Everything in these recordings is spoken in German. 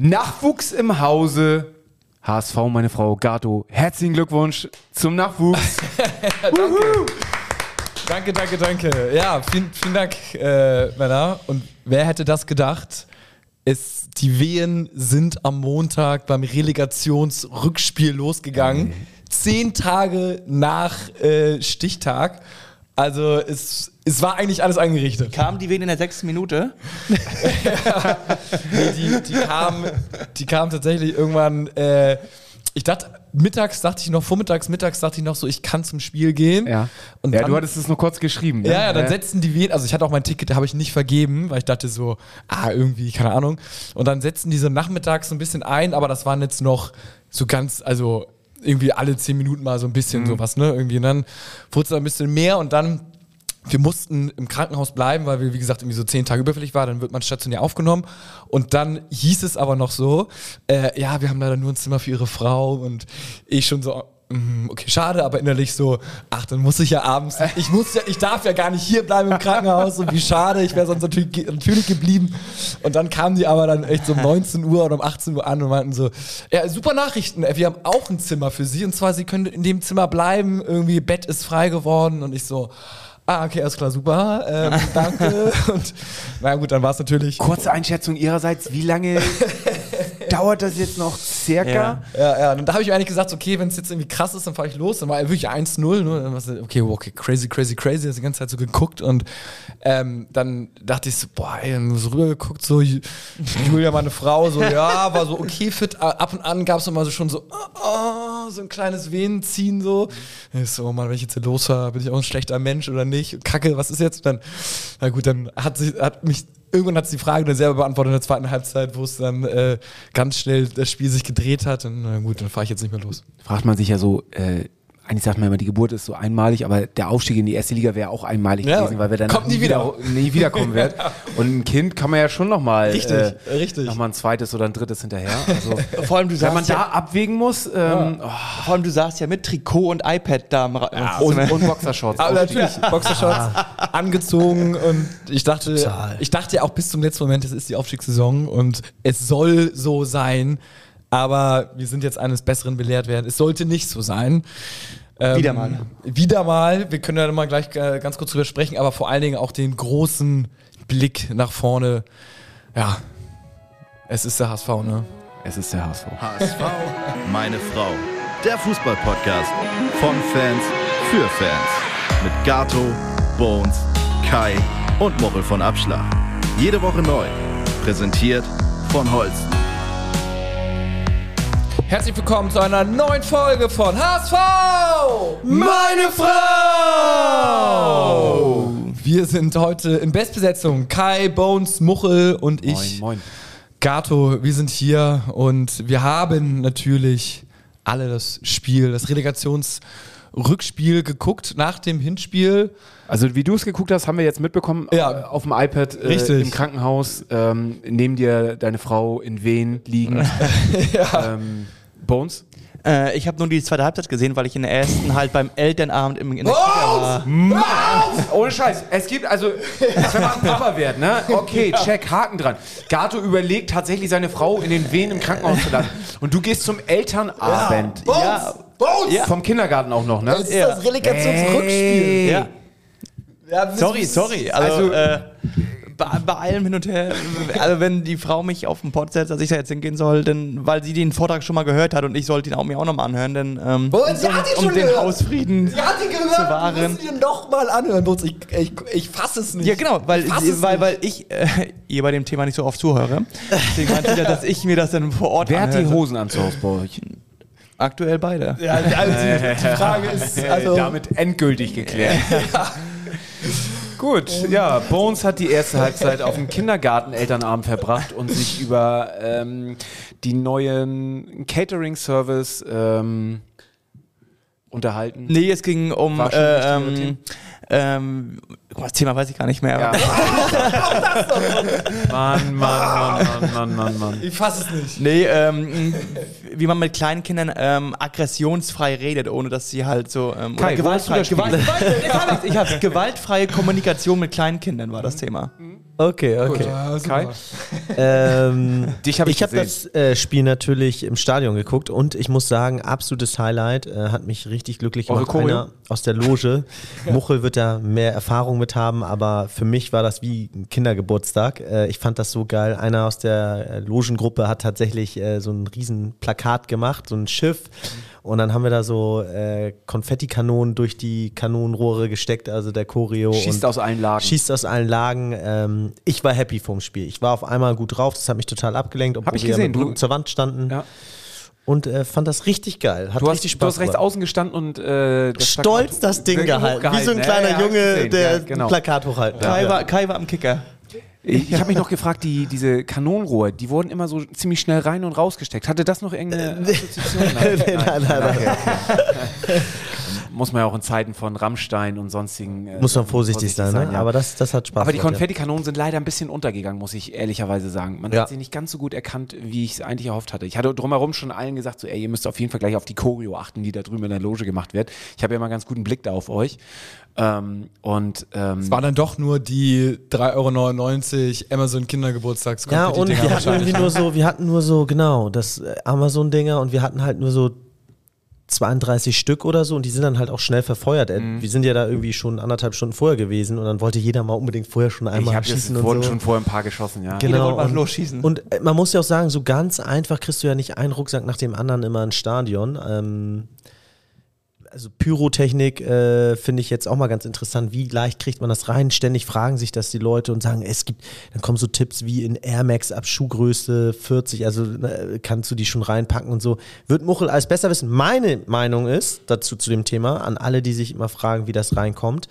Nachwuchs im Hause. HSV, meine Frau Gato. Herzlichen Glückwunsch zum Nachwuchs. Danke, danke, danke. Ja, vielen, vielen Dank, äh, Männer. Und wer hätte das gedacht? Es, die Wehen sind am Montag beim Relegationsrückspiel losgegangen. Zehn Tage nach äh, Stichtag. Also es, es war eigentlich alles eingerichtet. Kamen die wen in der sechsten Minute? Nee, die, die kam, die kam tatsächlich irgendwann. Äh, ich dachte, mittags dachte ich noch, vormittags, mittags dachte ich noch so, ich kann zum Spiel gehen. Ja. Und ja, dann, du hattest es nur kurz geschrieben. Ne? ja, ja, dann setzten die wen, also ich hatte auch mein Ticket, habe ich nicht vergeben, weil ich dachte so, ah, irgendwie, keine Ahnung. Und dann setzten die so nachmittags so ein bisschen ein, aber das waren jetzt noch so ganz, also irgendwie alle zehn Minuten mal so ein bisschen sowas, ne? Irgendwie. Und dann wurde es ein bisschen mehr und dann wir mussten im Krankenhaus bleiben, weil wir, wie gesagt, irgendwie so zehn Tage überfällig waren. Dann wird man stationär aufgenommen. Und dann hieß es aber noch so, äh, ja, wir haben leider nur ein Zimmer für ihre Frau. Und ich schon so, okay, schade, aber innerlich so, ach, dann muss ich ja abends, ich muss ja, ich darf ja gar nicht hier bleiben im Krankenhaus. Und wie schade, ich wäre sonst natürlich, natürlich geblieben. Und dann kamen die aber dann echt so um 19 Uhr oder um 18 Uhr an und meinten so, ja, super Nachrichten, wir haben auch ein Zimmer für sie. Und zwar, sie können in dem Zimmer bleiben, irgendwie Bett ist frei geworden. Und ich so, Ah, okay, alles klar, super. Ähm, danke. Und na gut, dann war es natürlich. Kurze Einschätzung ihrerseits, wie lange dauert das jetzt noch circa? Ja. Ja, ja. Und da habe ich mir eigentlich gesagt, okay, wenn es jetzt irgendwie krass ist, dann fahre ich los. Dann war wirklich 1-0. Ne? Okay, okay, crazy, crazy, crazy. Das die ganze Zeit so geguckt. Und ähm, dann dachte ich so, boah, ey, so rübergeguckt, so Ju- Julia, meine Frau, so, ja, war so okay fit. Ab und an gab es immer so schon so, oh, oh, so ein kleines Venenziehen so. Ich so, oh Mann, wenn ich jetzt hier losfahre, bin ich auch ein schlechter Mensch oder nicht? Und Kacke, was ist jetzt? Dann, na gut, dann hat sie, hat mich irgendwann hat sie die Frage dann selber beantwortet in der zweiten Halbzeit, wo es dann äh, ganz schnell das Spiel sich gedreht hat. Und na gut, dann fahre ich jetzt nicht mehr los. Fragt man sich ja so, äh, eigentlich sagt man immer, die Geburt ist so einmalig, aber der Aufstieg in die erste Liga wäre auch einmalig Ja, gewesen, weil wir dann kommt nie wieder. nie wiederkommen wird. Und ein Kind kann man ja schon nochmal Richtig, äh, richtig. noch mal ein zweites oder ein drittes hinterher. Also, Vor allem, du wenn man saßt da ja, abwägen muss ähm, vor allem, du saßt ja mit Trikot und iPad da oh, und, und Boxershorts. Aber Aufstieg. natürlich, Boxershorts angezogen und ich dachte, Total. ich dachte ja auch bis zum letzten Moment, es ist die Aufstiegssaison und es soll so sein, aber wir sind jetzt eines Besseren belehrt werden. Es sollte nicht so sein. Ähm, Wieder mal. Wieder mal. Wir können ja mal gleich äh, ganz kurz drüber sprechen, aber vor allen Dingen auch den großen Blick nach vorne. Ja, es ist der HSV, ne? Es ist der HSV. HSV, meine Frau. Der Fußball-Podcast von Fans für Fans. Mit Gato, Bones, Kai und Mochel von Abschlag. Jede Woche neu. Präsentiert von Holsten. Herzlich willkommen zu einer neuen Folge von HSV! Meine Frau! Wir sind heute in Bestbesetzung. Kai, Bones, Muchel und ich. Moin, moin. Gato, wir sind hier und wir haben natürlich alle das Spiel, das Relegationsrückspiel geguckt nach dem Hinspiel. Also wie du es geguckt hast, haben wir jetzt mitbekommen Ja. äh, auf dem iPad äh, Richtig. im Krankenhaus. Ähm, neben dir deine Frau in Wehen liegen. ähm, Bones. Äh, ich habe nur die zweite Halbzeit gesehen, weil ich in der ersten halt beim Elternabend im, in der Kita war. Ohne Scheiß. Es gibt also, wenn man Papa wird, ne? Okay, check, Haken dran. Gato überlegt tatsächlich seine Frau in den Wehen im Krankenhaus zu lassen. Und du gehst zum Elternabend. Ja, Bones! Ja. Vom Kindergarten auch noch, ne? Das ist Ja. das Relegationsrückspiel. ja. Ja, das Sorry, sorry. Also, Also- äh, bei, bei allem hin und her, also wenn die Frau mich auf den Pod setzt, dass ich da jetzt hingehen soll, denn, weil sie den Vortrag schon mal gehört hat und ich sollte ihn auch mir auch nochmal anhören, denn ähm, Boah, sie hat ihn um schon den gehört. Hausfrieden Sie hat ihn zu gehört, du wahren. musst ihn noch mal anhören. Bones. Ich, ich, ich fasse es nicht. Ja, genau, weil, Ich weil, nicht. weil ich äh, ihr bei dem Thema nicht so oft zuhöre. Deswegen meinte ich ja, dass ich mir das dann vor Ort Wer hat die anhöre. Hosen an zu Hause bei euch? Aktuell beide. Ja, also die, die Frage ist, also, Damit endgültig geklärt. Gut, ja, Bones hat die erste Halbzeit auf dem Kindergarten-Elternabend verbracht und sich über ähm, die neuen Catering-Service ähm, unterhalten. Nee, es ging um äh, ähm, ähm, oh, das Thema weiß ich gar nicht mehr. Ja. Mann, Mann, Mann, Mann, Mann, Mann, Mann. ich fasse es nicht. Nee, ähm, wie man mit kleinen Kindern ähm, aggressionsfrei redet, ohne dass sie halt so ähm, Kai, gewaltfrei, Spiel? Gewalt, ich hab's, ich hab's, gewaltfreie Kommunikation mit kleinen Kindern war das Thema. Okay, okay. Ja. Kai? Ähm, Dich habe ich, ich habe das äh, Spiel natürlich im Stadion geguckt und ich muss sagen, absolutes Highlight, äh, hat mich richtig glücklich Eure gemacht. Choreo? Einer aus der Loge. Muchel wird da mehr Erfahrung mit haben, aber für mich war das wie ein Kindergeburtstag. Äh, ich fand das so geil. Einer aus der äh, Logengruppe hat tatsächlich äh, so ein riesen Plakat gemacht, so ein Schiff. Und dann haben wir da so äh, Konfettikanonen durch die Kanonenrohre gesteckt, also der Choreo. Schießt und aus allen Lagen. Schießt aus allen Lagen. Ähm, ich war happy vom Spiel. Ich war auf einmal gut drauf, das hat mich total abgelenkt, obwohl ich wir ja gesehen, mit Rücken zur Wand standen. Ja. Und äh, fand das richtig geil. Hat Du hast, richtig du Spaß hast rechts außen gestanden und äh, das Stolz Plakat das Ding gehalten. Wie so ein kleiner Ja, ja, Junge, gesehen. der Ja, genau. ein Plakat hochhalten Kai, war, Kai war am Kicker. Ich, ich habe mich noch gefragt, die, diese Kanonenrohre, die wurden immer so ziemlich schnell rein und rausgesteckt. Hatte das noch irgendeine Assoziation? Nein, Nein, nein, nein. Muss man ja auch in Zeiten von Rammstein und sonstigen. äh, Muss man vorsichtig, sein, ne? ja. Aber das, das hat Spaß Aber die gemacht, ja. Konfettikanonen sind leider ein bisschen untergegangen, muss ich ehrlicherweise sagen. Man Ja. hat sie nicht ganz so gut erkannt, wie ich es eigentlich erhofft hatte. Ich hatte drumherum schon allen gesagt, so, ey, ihr müsst auf jeden Fall gleich auf die Choreo achten, die da drüben in der Loge gemacht wird. Ich habe ja immer einen ganz guten Blick da auf euch. Ähm, und ähm, Es war dann doch nur die 3,99 Euro Amazon Kindergeburtstags Ja, und wir hatten irgendwie nur so, wir hatten nur so, genau, das äh, Amazon-Dinger und wir hatten halt nur so 32 Stück oder so und die sind dann halt auch schnell verfeuert. Äh, Mhm. Wir sind ja da irgendwie schon anderthalb Stunden vorher gewesen und dann wollte jeder mal unbedingt vorher schon ich einmal habe schießen jetzt und wurden so. schon vorher ein paar geschossen, ja. Genau. und- losschießen. Und äh, man muss ja auch sagen, so ganz einfach kriegst du ja nicht einen Rucksack nach dem anderen immer ins Stadion. Ähm, also Pyrotechnik äh, finde ich jetzt auch mal ganz interessant. Wie leicht kriegt man das rein? Ständig fragen sich das die Leute und sagen, es gibt, dann kommen so Tipps wie in Air Max ab Schuhgröße 40, also äh, kannst du die schon reinpacken und so. Wird Muchel alles besser wissen? Meine Meinung ist dazu zu dem Thema, an alle, die sich immer fragen, wie das reinkommt.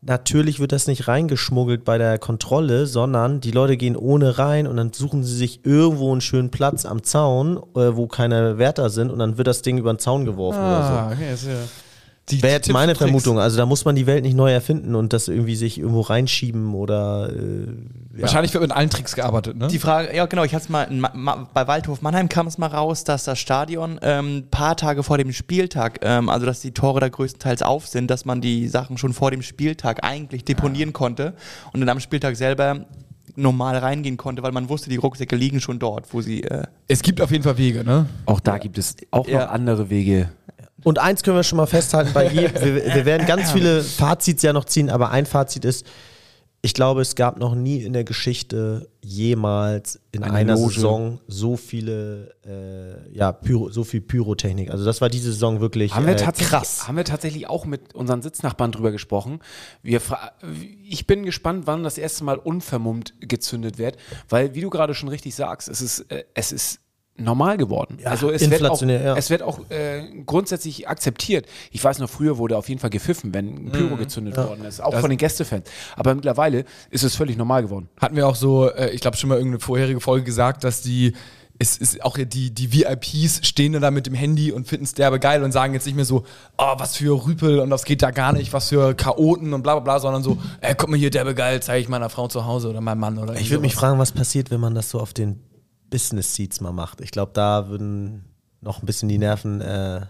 Natürlich wird das nicht reingeschmuggelt bei der Kontrolle, sondern die Leute gehen ohne rein und dann suchen sie sich irgendwo einen schönen Platz am Zaun, äh, wo keine Wärter sind und dann wird das Ding über den Zaun geworfen oder so. Ah, okay, ja. Die, Wäre jetzt meine. Vermutung. Also da muss man die Welt nicht neu erfinden und das irgendwie sich irgendwo reinschieben oder äh, ja. Wahrscheinlich wird mit allen Tricks gearbeitet, ne? Die Frage, ja genau, ich hatte es mal, in, Ma, bei Waldhof Mannheim kam es mal raus, dass das Stadion ein ähm, paar Tage vor dem Spieltag, ähm, also dass die Tore da größtenteils auf sind, dass man die Sachen schon vor dem Spieltag eigentlich deponieren konnte und dann am Spieltag selber normal reingehen konnte, weil man wusste, die Rucksäcke liegen schon dort, wo sie... Äh, es gibt auf jeden Fall Wege, ne? Auch da gibt es auch Ja. noch andere Wege. Und eins können wir schon mal festhalten bei jedem, wir, wir werden ganz viele Fazits ja noch ziehen, aber ein Fazit ist, ich glaube, es gab noch nie in der Geschichte jemals in Eine einer Loge. Saison so viele, äh, ja, Pyro, so viel Pyrotechnik. Also das war diese Saison wirklich Haben wir, äh, krass. haben wir tatsächlich auch mit unseren Sitznachbarn drüber gesprochen. Wir ich bin gespannt, wann das erste Mal unvermummt gezündet wird, weil, wie du gerade schon richtig sagst, es ist, äh, es ist normal geworden. Ja, also es wird auch, inflationär, ja. es wird auch äh, grundsätzlich akzeptiert. Ich weiß noch, früher wurde auf jeden Fall gepfiffen, wenn ein Pyro gezündet worden ist, auch von den Gästefans. Aber mittlerweile ist es völlig normal geworden. Hatten wir auch so, äh, ich glaube schon mal irgendeine vorherige Folge gesagt, dass die es ist auch die, die VIPs stehen da mit dem Handy und finden es derbe geil und sagen jetzt nicht mehr so, oh, was für Rüpel und das geht da gar nicht, was für Chaoten und bla bla bla, sondern so, ey, guck mal hier, derbe geil, zeige ich meiner Frau zu Hause oder meinem Mann oder Ich würde mich fragen, was passiert, wenn man das so auf den Business Seats mal macht. Ich glaube, da würden noch ein bisschen die Nerven. Äh,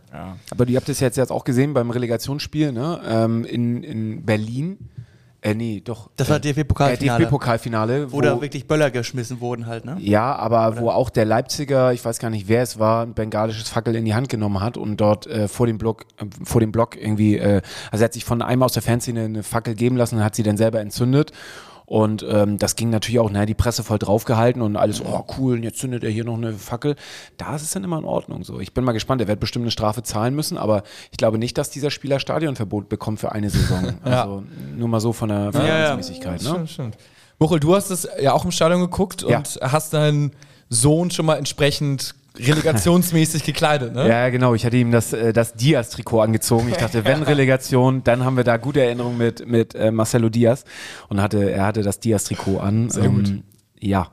Aber ihr habt es jetzt, jetzt auch gesehen beim Relegationsspiel ne? ähm, in, in Berlin. Äh, nee, doch. Das war äh, DFB-Pokalfinale. Äh, DFB-Pokalfinale. wo da wirklich Böller geschmissen wurden halt, ne? Ja, aber wo auch der Leipziger, ich weiß gar nicht, wer es war, ein bengalisches Fackel in die Hand genommen hat und dort äh, vor dem Block, äh, vor dem Block irgendwie, äh, also er hat sich von einem aus der Fanszene eine Fackel geben lassen und hat sie dann selber entzündet. Und ähm, das ging natürlich auch, naja, die Presse voll draufgehalten und alles, oh cool, und jetzt zündet er hier noch eine Fackel. Da ist es dann immer in Ordnung so. Ich bin mal gespannt, er wird bestimmt eine Strafe zahlen müssen, aber ich glaube nicht, dass dieser Spieler Stadionverbot bekommt für eine Saison. Also nur mal so von der Verhältnismäßigkeit. Ne? Stimmt, stimmt. Muchel, du hast es ja auch im Stadion geguckt Ja. und hast deinen Sohn schon mal entsprechend relegationsmäßig gekleidet, ne? Ja, genau. Ich hatte ihm das, äh, das Diaz-Trikot angezogen. Ich dachte, wenn Relegation, dann haben wir da gute Erinnerungen mit, mit äh, Marcelo Diaz. Und hatte, er hatte das Diaz-Trikot an. Sehr gut. Ja.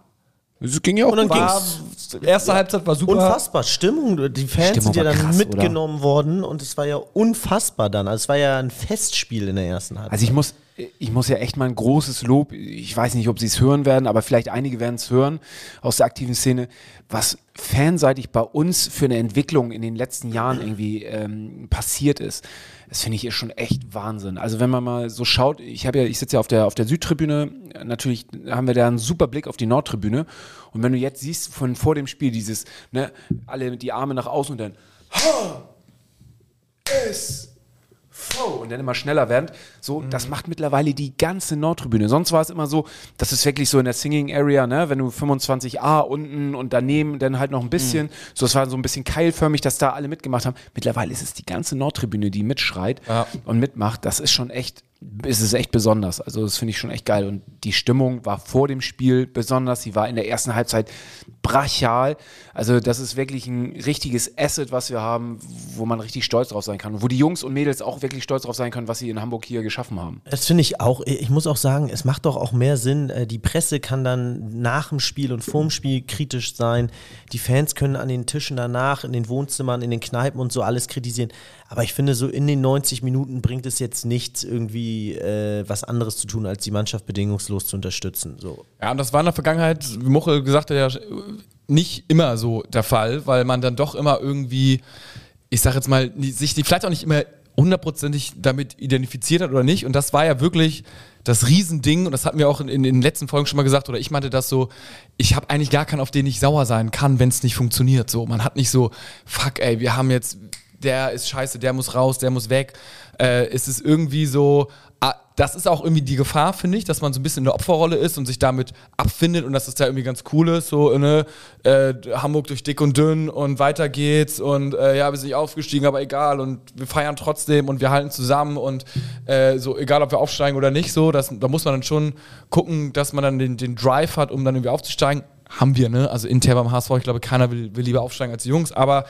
Es ging ja auch Und dann gut. ging's Erste Halbzeit war super. Unfassbar, Stimmung. Die Fans Stimmung sind ja dann krass, mitgenommen worden und es war ja unfassbar dann. Also es war ja ein Festspiel in der ersten Halbzeit. Also ich muss, ich muss ja echt mal ein großes Lob, ich weiß nicht, ob sie es hören werden, aber vielleicht einige werden es hören aus der aktiven Szene, was fanseitig bei uns für eine Entwicklung in den letzten Jahren irgendwie ähm, passiert ist. Das finde ich ist schon echt Wahnsinn. Also wenn man mal so schaut, ich habe ja, ich sitze ja auf der auf der Südtribüne, natürlich haben wir da einen super Blick auf die Nordtribüne. Und wenn du jetzt siehst von vor dem Spiel dieses, ne, alle die Arme nach außen und dann ha, es, und dann immer schneller werden. So, das macht mittlerweile die ganze Nordtribüne. Sonst war es immer so, das ist wirklich so in der Singing Area, ne, wenn du 25a unten und daneben dann halt noch ein bisschen, so das war so ein bisschen keilförmig, dass da alle mitgemacht haben. Mittlerweile ist es die ganze Nordtribüne, die mitschreit Ja. und mitmacht. Das ist schon echt, ist es echt besonders. Also das finde ich schon echt geil. Und die Stimmung war vor dem Spiel besonders. Sie war in der ersten Halbzeit brachial. Also das ist wirklich ein richtiges Asset, was wir haben, wo man richtig stolz drauf sein kann. Und wo die Jungs und Mädels auch wirklich stolz drauf sein können, was sie in Hamburg hier geschaffen haben. Das finde ich auch. Ich muss auch sagen, es macht doch auch mehr Sinn. äh, Die Presse kann dann nach dem Spiel und vorm Spiel kritisch sein. Die Fans können an den Tischen danach, in den Wohnzimmern, in den Kneipen und so alles kritisieren. Aber ich finde, so in den 90 Minuten bringt es jetzt nichts, irgendwie äh, was anderes zu tun, als die Mannschaft bedingungslos zu unterstützen. So. Ja, und das war in der Vergangenheit, wie Muchel gesagt hat, ja nicht immer so der Fall, weil man dann doch immer irgendwie, ich sag jetzt mal, sich die vielleicht auch nicht immer hundertprozentig damit identifiziert hat oder nicht. Und das war ja wirklich das Riesending, und das hatten wir auch in, in den letzten Folgen schon mal gesagt, oder ich meinte das so, ich habe eigentlich gar keinen, auf den ich sauer sein kann, wenn es nicht funktioniert. So, man hat nicht so, fuck, ey, wir haben jetzt, der ist scheiße, der muss raus, der muss weg. Äh, es ist irgendwie so, ah, das ist auch irgendwie die Gefahr, finde ich, dass man so ein bisschen in der Opferrolle ist und sich damit abfindet und dass es da irgendwie ganz cool ist, so, ne, äh, Hamburg durch dick und dünn und weiter geht's und äh, ja, wir sind nicht aufgestiegen, aber egal und wir feiern trotzdem und wir halten zusammen und äh, so, egal ob wir aufsteigen oder nicht, so, das, da muss man dann schon gucken, dass man dann den, den Drive hat, um dann irgendwie aufzusteigen. Haben wir, ne? Also intern beim HSV, ich glaube, keiner will, will lieber aufsteigen als die Jungs, aber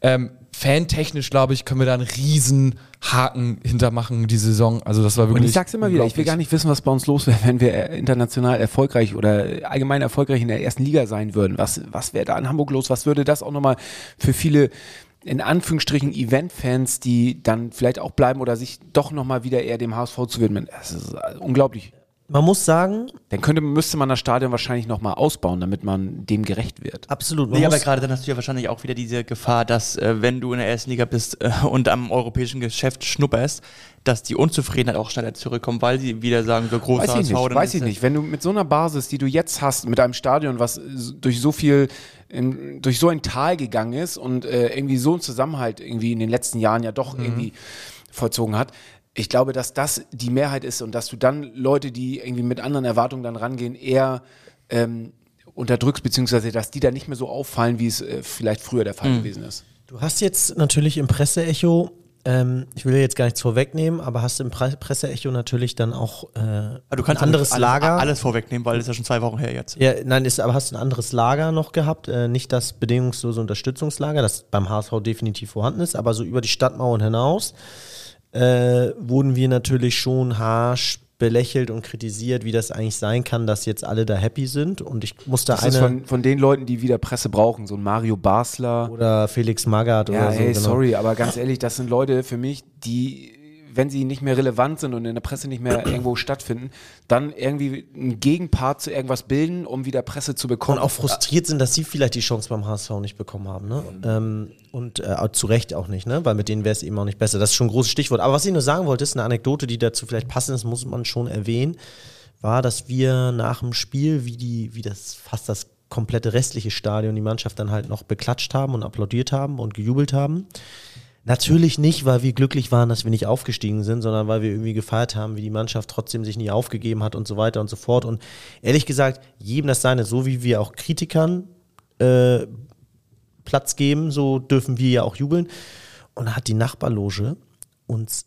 ähm, fantechnisch, glaube ich, können wir da einen riesen Haken hintermachen, die Saison. Also das war wirklich. Und ich sag's immer wieder, ich will gar nicht wissen, was bei uns los wäre, wenn wir international erfolgreich oder allgemein erfolgreich in der ersten Liga sein würden. Was, was wäre da in Hamburg los? Was würde das auch nochmal für viele in Anführungsstrichen Event-Fans, die dann vielleicht auch bleiben oder sich doch nochmal wieder eher dem HSV zu widmen? Das ist äh, unglaublich. Man muss sagen, Dann könnte, müsste man das Stadion wahrscheinlich nochmal ausbauen, damit man dem gerecht wird. absolut. Nee, aber gerade dann hast du ja wahrscheinlich auch wieder diese Gefahr, dass äh, wenn du in der ersten Liga bist äh, und am europäischen Geschäft schnupperst, dass die Unzufriedenheit auch schneller zurückkommt, weil sie wieder sagen, so großer Weiß ich nicht, weiß ich nicht. Wenn du mit so einer Basis, die du jetzt hast, mit einem Stadion, was durch so viel, in, durch so ein Tal gegangen ist und äh, irgendwie so einen Zusammenhalt irgendwie in den letzten Jahren ja doch irgendwie vollzogen hat, ich glaube, dass das die Mehrheit ist und dass du dann Leute, die irgendwie mit anderen Erwartungen dann rangehen, eher ähm, unterdrückst, beziehungsweise dass die da nicht mehr so auffallen, wie es äh, vielleicht früher der Fall gewesen ist. Du hast jetzt natürlich im Presseecho, ähm, ich will jetzt gar nichts vorwegnehmen, aber hast im Pre Presseecho natürlich dann auch äh, Aber du kannst ein anderes alles, Lager. alles vorwegnehmen, weil das ist ja schon zwei Wochen her jetzt. Ja, nein, ist, aber hast du ein anderes Lager noch gehabt? Äh, nicht das bedingungslose Unterstützungslager, das beim HSV definitiv vorhanden ist, aber so über die Stadtmauern hinaus äh, wurden wir natürlich schon harsch belächelt und kritisiert, wie das eigentlich sein kann, dass jetzt alle da happy sind. Und ich musste Das ist eine von, von den Leuten, die wieder Presse brauchen, so ein Mario Basler. oder Felix Magath Ja, oder so. ey, genau. sorry, aber ganz ehrlich, das sind Leute für mich, die, wenn sie nicht mehr relevant sind und in der Presse nicht mehr irgendwo stattfinden, dann irgendwie einen Gegenpart zu irgendwas bilden, um wieder Presse zu bekommen. Und auch frustriert sind, dass sie vielleicht die Chance beim HSV nicht bekommen haben. Ne? Ähm, und äh, zu Recht auch nicht, ne? weil mit denen wäre es eben auch nicht besser. Das ist schon ein großes Stichwort. Aber was ich nur sagen wollte, ist eine Anekdote, die dazu vielleicht passend ist, muss man schon erwähnen, war, dass wir nach dem Spiel, wie, die, wie das fast das komplette restliche Stadion, die Mannschaft dann halt noch beklatscht haben und applaudiert haben und gejubelt haben. Natürlich nicht, weil wir glücklich waren, dass wir nicht aufgestiegen sind, sondern weil wir irgendwie gefeiert haben, wie die Mannschaft trotzdem sich nie aufgegeben hat und so weiter und so fort. Und ehrlich gesagt, jedem das seine, so wie wir auch Kritikern äh, Platz geben, so dürfen wir ja auch jubeln. Und hat die Nachbarloge uns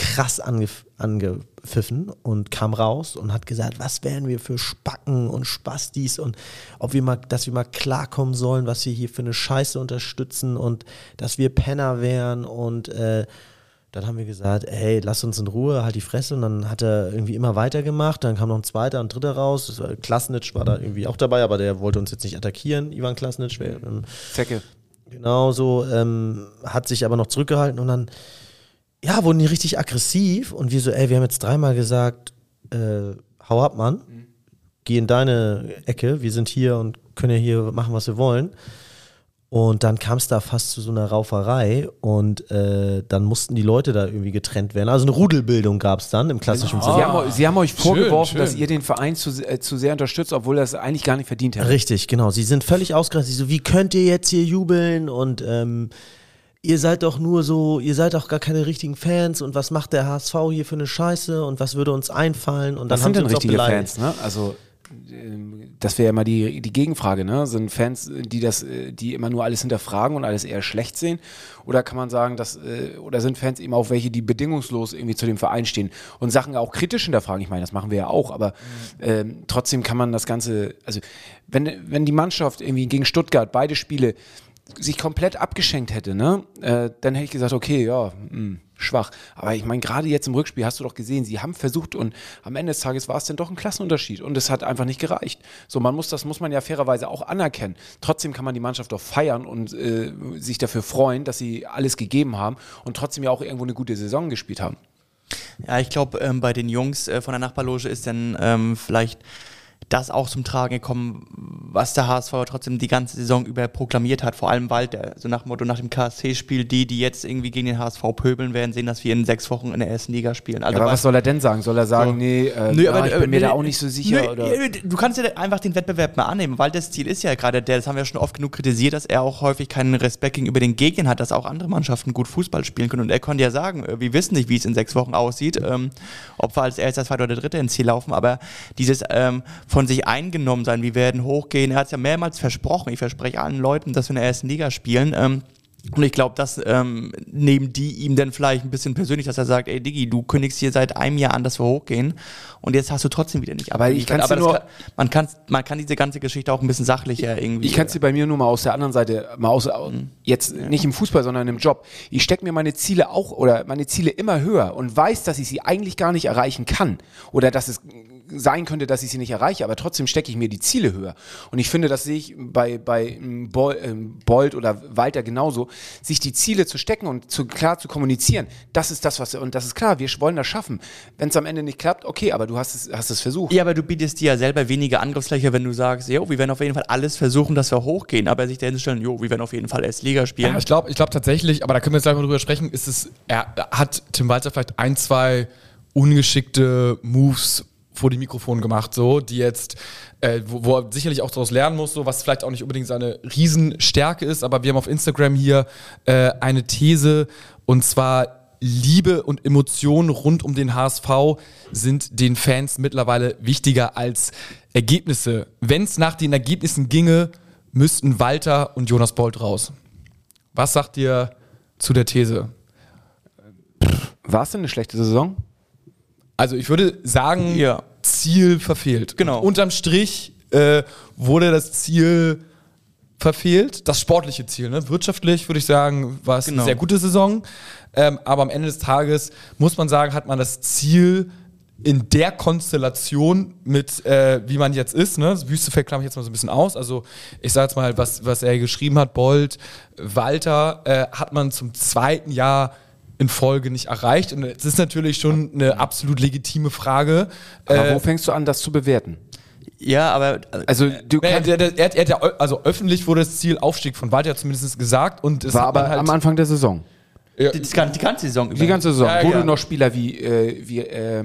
krass angef angepfiffen und kam raus und hat gesagt, was wären wir für Spacken und Spastis und ob wir mal, dass wir mal klarkommen sollen, was wir hier für eine Scheiße unterstützen und dass wir Penner wären und äh, dann haben wir gesagt, hey, lass uns in Ruhe, halt die Fresse. Und dann hat er irgendwie immer weitergemacht. Dann kam noch ein zweiter und dritter raus. Klasnitsch war da irgendwie auch dabei, aber der wollte uns jetzt nicht attackieren, Ivan Klasnitsch. Ähm, Zecke. Genau so, ähm, hat sich aber noch zurückgehalten und dann ja, wurden die richtig aggressiv und wir so, ey, wir haben jetzt dreimal gesagt, äh, hau ab, Mann, geh in deine Ecke, wir sind hier und können ja hier machen, was wir wollen. Und dann kam es da fast zu so einer Rauferei und äh, dann mussten die Leute da irgendwie getrennt werden. Also eine Rudelbildung gab es dann im klassischen Sie, Sinne. haben, eu- Sie haben euch vorgeworfen, schön. dass ihr den Verein zu, äh, zu sehr unterstützt, obwohl er es eigentlich gar nicht verdient hätte. Richtig, genau. Sie sind völlig ausgerastet. Sie so, wie könnt ihr jetzt hier jubeln und ähm, ihr seid doch nur so, ihr seid doch gar keine richtigen Fans und was macht der HSV hier für eine Scheiße und was würde uns einfallen und dann Was haben sind denn richtige. Fans, ne? Also ähm, das wäre ja immer die, die Gegenfrage, ne? Sind Fans, die das, äh, die immer nur alles hinterfragen und alles eher schlecht sehen? Oder kann man sagen, dass, äh, oder sind Fans eben auch welche, die bedingungslos irgendwie zu dem Verein stehen und Sachen auch kritisch hinterfragen? Ich meine, das machen wir ja auch, aber ähm, trotzdem kann man das Ganze, also wenn, wenn die Mannschaft irgendwie gegen Stuttgart beide Spiele sich komplett abgeschenkt hätte, ne, äh, dann hätte ich gesagt, okay, ja, mh, schwach. Aber ich meine, gerade jetzt im Rückspiel hast du doch gesehen, sie haben versucht und am Ende des Tages war es dann doch ein Klassenunterschied und es hat einfach nicht gereicht. So, man muss das muss man ja fairerweise auch anerkennen. Trotzdem kann man die Mannschaft doch feiern und äh, sich dafür freuen, dass sie alles gegeben haben und trotzdem ja auch irgendwo eine gute Saison gespielt haben. Ja, ich glaube, ähm, bei den Jungs äh, von der Nachbarloge ist dann ähm, vielleicht das auch zum Tragen gekommen, was der HSV trotzdem die ganze Saison über proklamiert hat. Vor allem Walter, so nach dem Motto, nach dem KSC-Spiel, die, die jetzt irgendwie gegen den HSV pöbeln, werden sehen, dass wir in sechs Wochen in der ersten Liga spielen. Also aber bei- was soll er denn sagen? Soll er sagen, So. nee, äh, Nö, ja, aber, ich äh, bin mir nee, da auch nicht so sicher? nö, oder? äh, Du kannst ja einfach den Wettbewerb mal annehmen, das Ziel ist ja gerade der, das haben wir schon oft genug kritisiert, dass er auch häufig keinen Respekt gegenüber den Gegnern hat, dass auch andere Mannschaften gut Fußball spielen können. Und er konnte ja sagen, äh, wir wissen nicht, wie es in sechs Wochen aussieht, ähm, ob wir als erster, zweiter oder dritter ins Ziel laufen, aber dieses ähm, von sich eingenommen sein, wir werden hochgehen, er hat es ja mehrmals versprochen, ich verspreche allen Leuten, dass wir in der ersten Liga spielen. Ähm, und ich glaube, dass ähm, nehmen die ihm dann vielleicht ein bisschen persönlich, dass er sagt, ey Diggi, du kündigst hier seit einem Jahr an, dass wir hochgehen und jetzt hast du trotzdem wieder nicht Aber ich kann's dir das nur- kann, man, kann, man kann diese ganze Geschichte auch ein bisschen sachlicher irgendwie. Ich kann es dir bei mir nur mal aus der anderen Seite, mal aus, Mhm. jetzt nicht im Fußball, sondern im Job. Ich stecke mir meine Ziele auch oder meine Ziele immer höher und weiß, dass ich sie eigentlich gar nicht erreichen kann. Oder dass es sein könnte, dass ich sie nicht erreiche, aber trotzdem stecke ich mir die Ziele höher. Und ich finde, das sehe ich bei, bei ähm, ähm, Bolt oder Walter genauso, sich die Ziele zu stecken und zu, klar zu kommunizieren. Das ist das, was, und das ist klar, wir wollen das schaffen. Wenn es am Ende nicht klappt, okay, aber du hast es, hast es versucht. ja, aber du bietest dir ja selber weniger Angriffsfläche, wenn du sagst, jo, wir werden auf jeden Fall alles versuchen, dass wir hochgehen, aber sich dahin stellen, jo, wir werden auf jeden Fall erst Liga spielen. Ja, ich glaube ich glaub tatsächlich, aber da können wir jetzt gleich mal drüber sprechen, ist es, er hat Tim Walter vielleicht ein, zwei ungeschickte Moves vor dem Mikrofon gemacht, so, die jetzt, äh, wo, wo er sicherlich auch daraus lernen muss, so, was vielleicht auch nicht unbedingt seine Riesenstärke ist, aber wir haben auf Instagram hier äh, eine These und zwar Liebe und Emotionen rund um den HSV sind den Fans mittlerweile wichtiger als Ergebnisse. Wenn es nach den Ergebnissen ginge, müssten Walter und Jonas Bolt raus. Was sagt ihr zu der These? War es denn eine schlechte Saison? Also ich würde sagen, Ja. Ziel verfehlt. Genau. Unterm Strich äh, wurde das Ziel verfehlt, das sportliche Ziel. Ne? Wirtschaftlich würde ich sagen, war es Genau. eine sehr gute Saison. Ähm, aber am Ende des Tages muss man sagen, hat man das Ziel in der Konstellation mit, äh, wie man jetzt ist, ne? Das Wüstefeld klammere ich jetzt mal so ein bisschen aus. Also ich sage jetzt mal, was, was er geschrieben hat, Bold, Walter, äh, hat man zum zweiten Jahr in Folge nicht erreicht. Und es ist natürlich schon eine absolut legitime Frage. Aber Äh, wo fängst du an, das zu bewerten? ja, aber äh, Also du kannst, der, der, er, hat- er hat ja, also öffentlich wurde das Ziel Aufstieg von Walter zumindest gesagt und es war aber halt, am Anfang der Saison. ja, die, die, ganze- Saison über. Die ganze Saison, Ja, wo ja. du noch Spieler wie, äh, wie äh,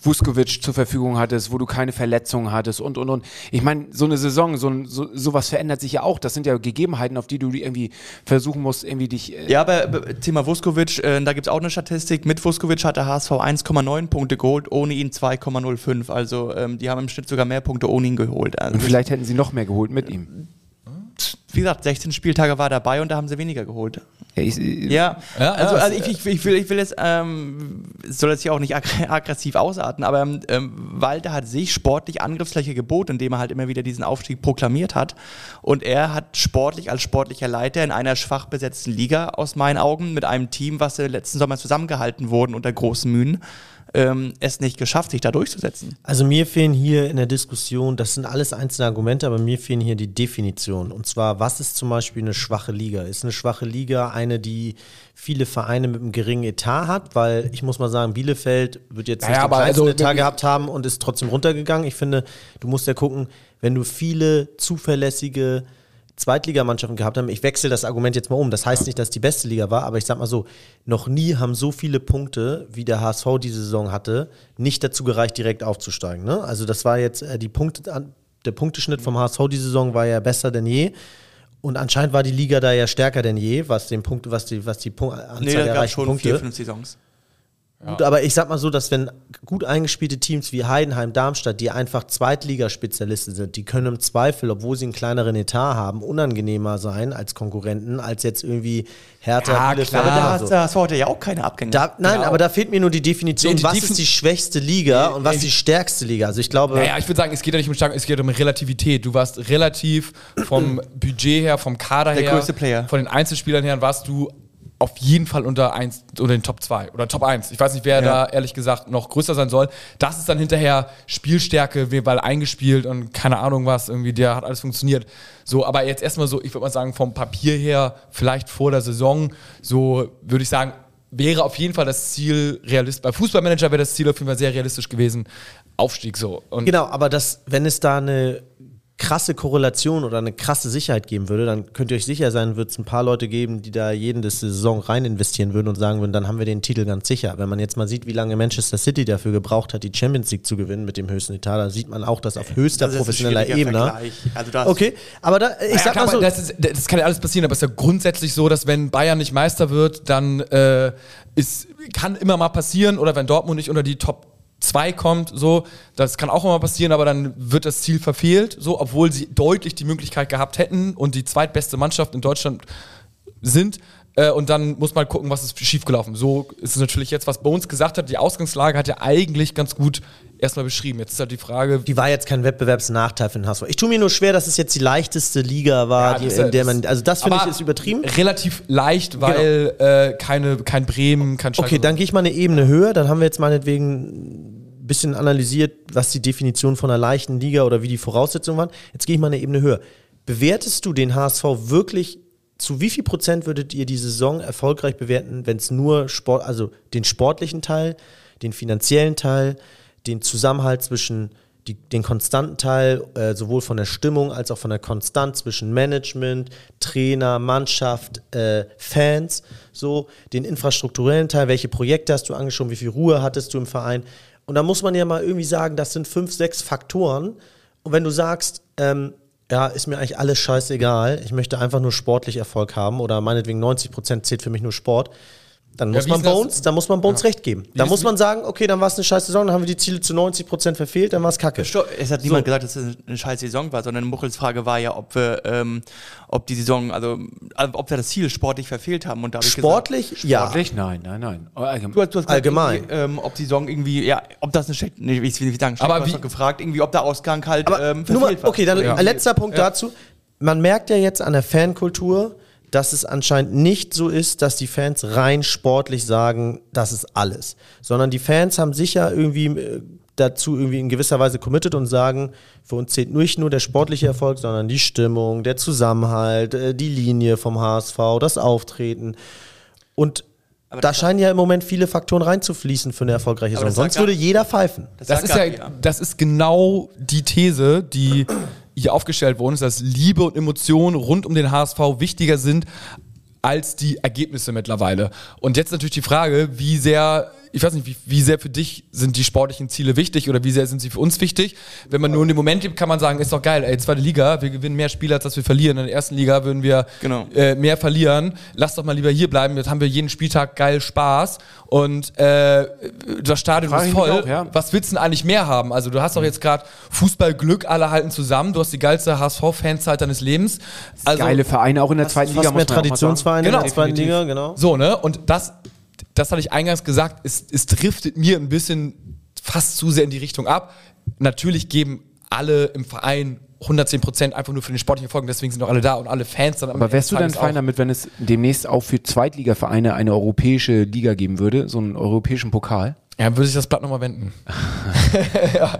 Vuskovic zur Verfügung hattest, wo du keine Verletzungen hattest und und und. Ich meine, so eine Saison, so, ein- so sowas verändert sich ja auch. Das sind ja Gegebenheiten, auf die du irgendwie versuchen musst, irgendwie dich. Äh, Ja, aber äh, Thema Vuskovic, äh, da gibt es auch eine Statistik. Mit Vuskovic hat der HSV 1,9 Punkte geholt, ohne ihn 2,05. Also ähm, die haben im Schnitt sogar mehr Punkte ohne ihn geholt. Also, Und vielleicht hätten sie noch mehr geholt mit ihm. Wie gesagt, 16 Spieltage war dabei und da haben sie weniger geholt. Ja, ich, Ja, Ja, also, also ich, ich, ich, will, ich will jetzt, ähm, es soll jetzt hier auch nicht aggr aggressiv ausarten, aber ähm, Walter hat sich sportlich Angriffsfläche geboten, indem er halt immer wieder diesen Aufstieg proklamiert hat. Und er hat sportlich als sportlicher Leiter in einer schwach besetzten Liga aus meinen Augen mit einem Team, was letzten Sommer zusammengehalten wurden unter großen Mühen, ähm, es nicht geschafft, sich da durchzusetzen. Also mir fehlen hier in der Diskussion, das sind alles einzelne Argumente, aber mir fehlen hier die Definitionen. Und zwar, was ist zum Beispiel eine schwache Liga? Ist eine schwache Liga eine, die viele Vereine mit einem geringen Etat hat? Weil ich muss mal sagen, Bielefeld wird jetzt Naja, nicht den also Etat gehabt haben und ist trotzdem runtergegangen. Ich finde, du musst ja gucken, wenn du viele zuverlässige Zweitligamannschaften gehabt haben. Ich wechsle das Argument jetzt mal um. Das heißt nicht, dass die beste Liga war, aber ich sag mal so, noch nie haben so viele Punkte, wie der HSV diese Saison hatte, nicht dazu gereicht, direkt aufzusteigen. Ne? Also das war jetzt äh, die Punkte, der Punkteschnitt vom HSV diese Saison war ja besser denn je. Und anscheinend war die Liga da ja stärker denn je, was den Punkt, was die, was die Punkt, Anzahl Nee, der da erreichten schon Punkte. vier, fünf Saisons. Gut, aber ich sag mal so, dass wenn gut eingespielte Teams wie Heidenheim, Darmstadt, die einfach Zweitligaspezialisten sind, die können im Zweifel, obwohl sie einen kleineren Etat haben, unangenehmer sein als Konkurrenten, als jetzt irgendwie Hertha, Ja, Bielefeld klar. Aber da oder hast so. du hast du heute ja auch keine Abgänge. Da, nein, Genau. aber da fehlt mir nur die Definition, Nee, die was Defin- ist die schwächste Liga und was äh, die stärkste Liga. Also ich glaube, Naja, ich würde sagen, es geht ja nicht um Stark, es geht um Relativität. Du warst relativ vom Budget her, vom Kader Der her, größte Player. von den Einzelspielern her, warst du auf jeden Fall unter eins oder den Top 2 oder Top 1. Ich weiß nicht, wer Ja. da ehrlich gesagt noch größer sein soll. Das ist dann hinterher Spielstärke, weil eingespielt und keine Ahnung was, irgendwie, der hat alles funktioniert. So, aber jetzt erstmal so, ich würde mal sagen, vom Papier her, vielleicht vor der Saison, so würde ich sagen, wäre auf jeden Fall das Ziel realistisch. Bei Fußballmanager wäre das Ziel auf jeden Fall sehr realistisch gewesen. Aufstieg so. Und Genau, aber das, wenn es da eine krasse Korrelation oder eine krasse Sicherheit geben würde, dann könnt ihr euch sicher sein, wird es ein paar Leute geben, die da jeden des Saison rein investieren würden und sagen würden, dann haben wir den Titel ganz sicher. Wenn man jetzt mal sieht, wie lange Manchester City dafür gebraucht hat, die Champions League zu gewinnen mit dem höchsten Etat, da sieht man auch, dass auf höchster Das professioneller Ebene. Also das- Okay, aber da, ich Ja, sag klar, mal so, das, ist, das kann ja alles passieren, aber es ist ja grundsätzlich so, dass wenn Bayern nicht Meister wird, dann äh, ist, kann immer mal passieren oder wenn Dortmund nicht unter die Top 2 kommt, so, das kann auch immer passieren, aber dann wird das Ziel verfehlt, so, obwohl sie deutlich die Möglichkeit gehabt hätten und die zweitbeste Mannschaft in Deutschland sind. Äh, und dann muss man gucken, was ist schiefgelaufen. So ist es natürlich jetzt, was Bones gesagt hat. Die Ausgangslage hat ja eigentlich ganz gut erstmal beschrieben. Jetzt ist halt die Frage, die war jetzt kein Wettbewerbsnachteil für den HSV. Ich tue mir nur schwer, dass es jetzt die leichteste Liga war, Ja, die, in der man, also das finde ich ist übertrieben. Relativ leicht, weil äh, keine, kein Bremen, kein Schalke. Okay, dann gehe ich mal eine Ebene höher. Dann haben wir jetzt meinetwegen ein bisschen analysiert, was die Definition von einer leichten Liga oder wie die Voraussetzungen waren. Jetzt gehe ich mal eine Ebene höher. Bewertest du den HSV wirklich, zu wie viel Prozent würdet ihr die Saison erfolgreich bewerten, wenn es nur Sport, also den sportlichen Teil, den finanziellen Teil, den Zusammenhalt zwischen die, den konstanten Teil, äh, sowohl von der Stimmung als auch von der Konstanz zwischen Management, Trainer, Mannschaft, äh, Fans, so den infrastrukturellen Teil, welche Projekte hast du angeschaut, wie viel Ruhe hattest du im Verein. Und da muss man ja mal irgendwie sagen, das sind fünf, sechs Faktoren. Und wenn du sagst, ähm, ja, ist mir eigentlich alles scheißegal, ich möchte einfach nur sportlich Erfolg haben oder meinetwegen 90 Prozent zählt für mich nur Sport, dann Ja, muss wie man Bones, dann muss man Bones recht geben. Da ist- muss man sagen, okay, dann war es eine scheiß Saison, dann haben wir die Ziele zu 90% verfehlt, dann war es kacke. Es hat niemand gesagt, dass es eine scheiß Saison war, sondern Muchels Frage war ja, ob wir, ähm, ob die Saison, also, also ob wir das Ziel sportlich verfehlt haben und dadurch Sportlich? Ja. Sportlich? Nein, nein, nein. Allgemein- Du hast, du hast gesagt, Allgemein. Ähm, ob die Saison irgendwie, ja, ob das eine schlechte, nee, wie, wie sagen, Aber aber wie gefragt, irgendwie, ob der Ausgang halt Aber ähm, nur mal, verfehlt war. okay, dann Ja. ein letzter Punkt dazu. Man merkt ja jetzt an der Fankultur, dass es anscheinend nicht so ist, dass die Fans rein sportlich sagen, das ist alles. Sondern die Fans haben sicher irgendwie äh, dazu irgendwie in gewisser Weise committed und sagen, für uns zählt nicht nur der sportliche Erfolg, sondern die Stimmung, der Zusammenhalt, äh, die Linie vom HSV, das Auftreten. Und Aber da das- scheinen ja im Moment viele Faktoren reinzufließen für eine erfolgreiche Saison. das Sonst würde jeder pfeifen. Das sagt ist ja, das ist genau die These, die hier aufgestellt worden ist, dass Liebe und Emotionen rund um den HSV wichtiger sind als die Ergebnisse mittlerweile. Und jetzt natürlich die Frage, wie sehr, ich weiß nicht, wie, wie sehr für dich sind die sportlichen Ziele wichtig oder wie sehr sind sie für uns wichtig? Wenn man nur in dem Moment lebt, kann man sagen, ist doch geil, ey, zweite Liga, wir gewinnen mehr Spiele, als dass wir verlieren. In der ersten Liga würden wir Genau. äh, mehr verlieren. Lass doch mal lieber hier bleiben, jetzt haben wir jeden Spieltag geil Spaß und äh, das Stadion Frag ist voll. auch, ja. Was willst du denn eigentlich mehr haben? Also du hast doch jetzt gerade Fußballglück, alle halten zusammen, du hast die geilste HSV-Fanzeit deines Lebens. Also, Geile Vereine auch in der zweiten Liga. Fast mehr muss man auch mal sagen. Traditionsvereine Genau. in der zweiten Definitiv. Liga, genau. So, ne? Und das, das hatte ich eingangs gesagt, es, es driftet mir ein bisschen fast zu sehr in die Richtung ab. Natürlich geben alle im Verein 110 Prozent einfach nur für den sportlichen Erfolg, deswegen sind doch alle da und alle Fans dann am Aber wärst du des fein damit, wenn es demnächst auch für Zweitligavereine eine europäische Liga geben würde, so einen europäischen Pokal? auch. Ja, würde ich das Blatt nochmal wenden.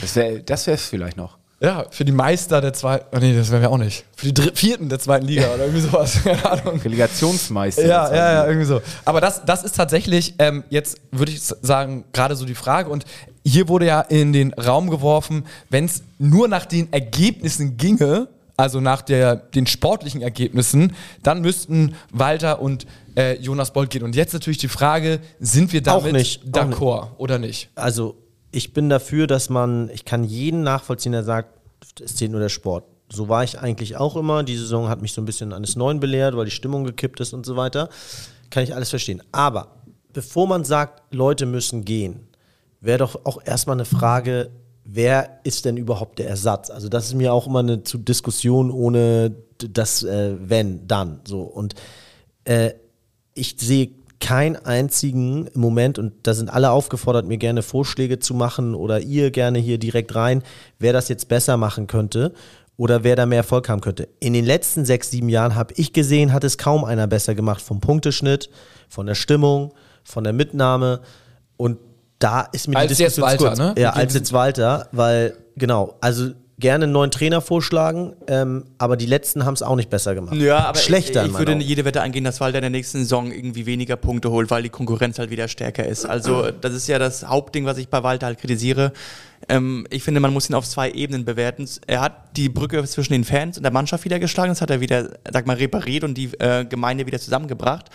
Das wäre wär's vielleicht noch. Ja, für die Meister der zweiten, oh nee, das wären wir auch nicht. Für die vierten der zweiten Liga oder irgendwie sowas. Keine Ahnung. Relegationsmeister. Ja, ja, ja, irgendwie so. Aber das, das ist tatsächlich, ähm, jetzt würde ich sagen, gerade so die Frage. Und hier wurde ja in den Raum geworfen, wenn es nur nach den Ergebnissen ginge, also nach der, den sportlichen Ergebnissen, dann müssten Walter und äh, Jonas Bolt gehen. Und jetzt natürlich die Frage, sind wir damit d'accord oder nicht? Also, ich bin dafür, dass man, ich kann jeden nachvollziehen, der sagt, es zählt nur der Sport. So war ich eigentlich auch immer. Die Saison hat mich so ein bisschen eines Neuen belehrt, weil die Stimmung gekippt ist und so weiter. Kann ich alles verstehen. Aber bevor man sagt, Leute müssen gehen, wäre doch auch erstmal eine Frage, wer ist denn überhaupt der Ersatz? Also das ist mir auch immer eine Diskussion ohne das äh, wenn, dann. So. Und äh, ich sehe keinen einzigen Moment, und da sind alle aufgefordert, mir gerne Vorschläge zu machen oder ihr gerne hier direkt rein, wer das jetzt besser machen könnte oder wer da mehr Erfolg haben könnte. In den letzten sechs, sieben Jahren habe ich gesehen, hat es kaum einer besser gemacht vom Punkteschnitt, von der Stimmung, von der Mitnahme und da ist mir Als die jetzt Diskussion Walter, zu kurz. ne? Ja, als jetzt Walter, weil genau, also gerne einen neuen Trainer vorschlagen, ähm, aber die letzten haben es auch nicht besser gemacht. Ja, aber schlechter. ich, ich würde Augen. jede Wette eingehen, dass Walter in der nächsten Saison irgendwie weniger Punkte holt, weil die Konkurrenz halt wieder stärker ist. Also das ist ja das Hauptding, was ich bei Walter halt kritisiere. Ähm, ich finde, man muss ihn auf zwei Ebenen bewerten. Er hat die Brücke zwischen den Fans und der Mannschaft wieder geschlagen. Das hat er wieder, sag mal, repariert und die äh, Gemeinde wieder zusammengebracht.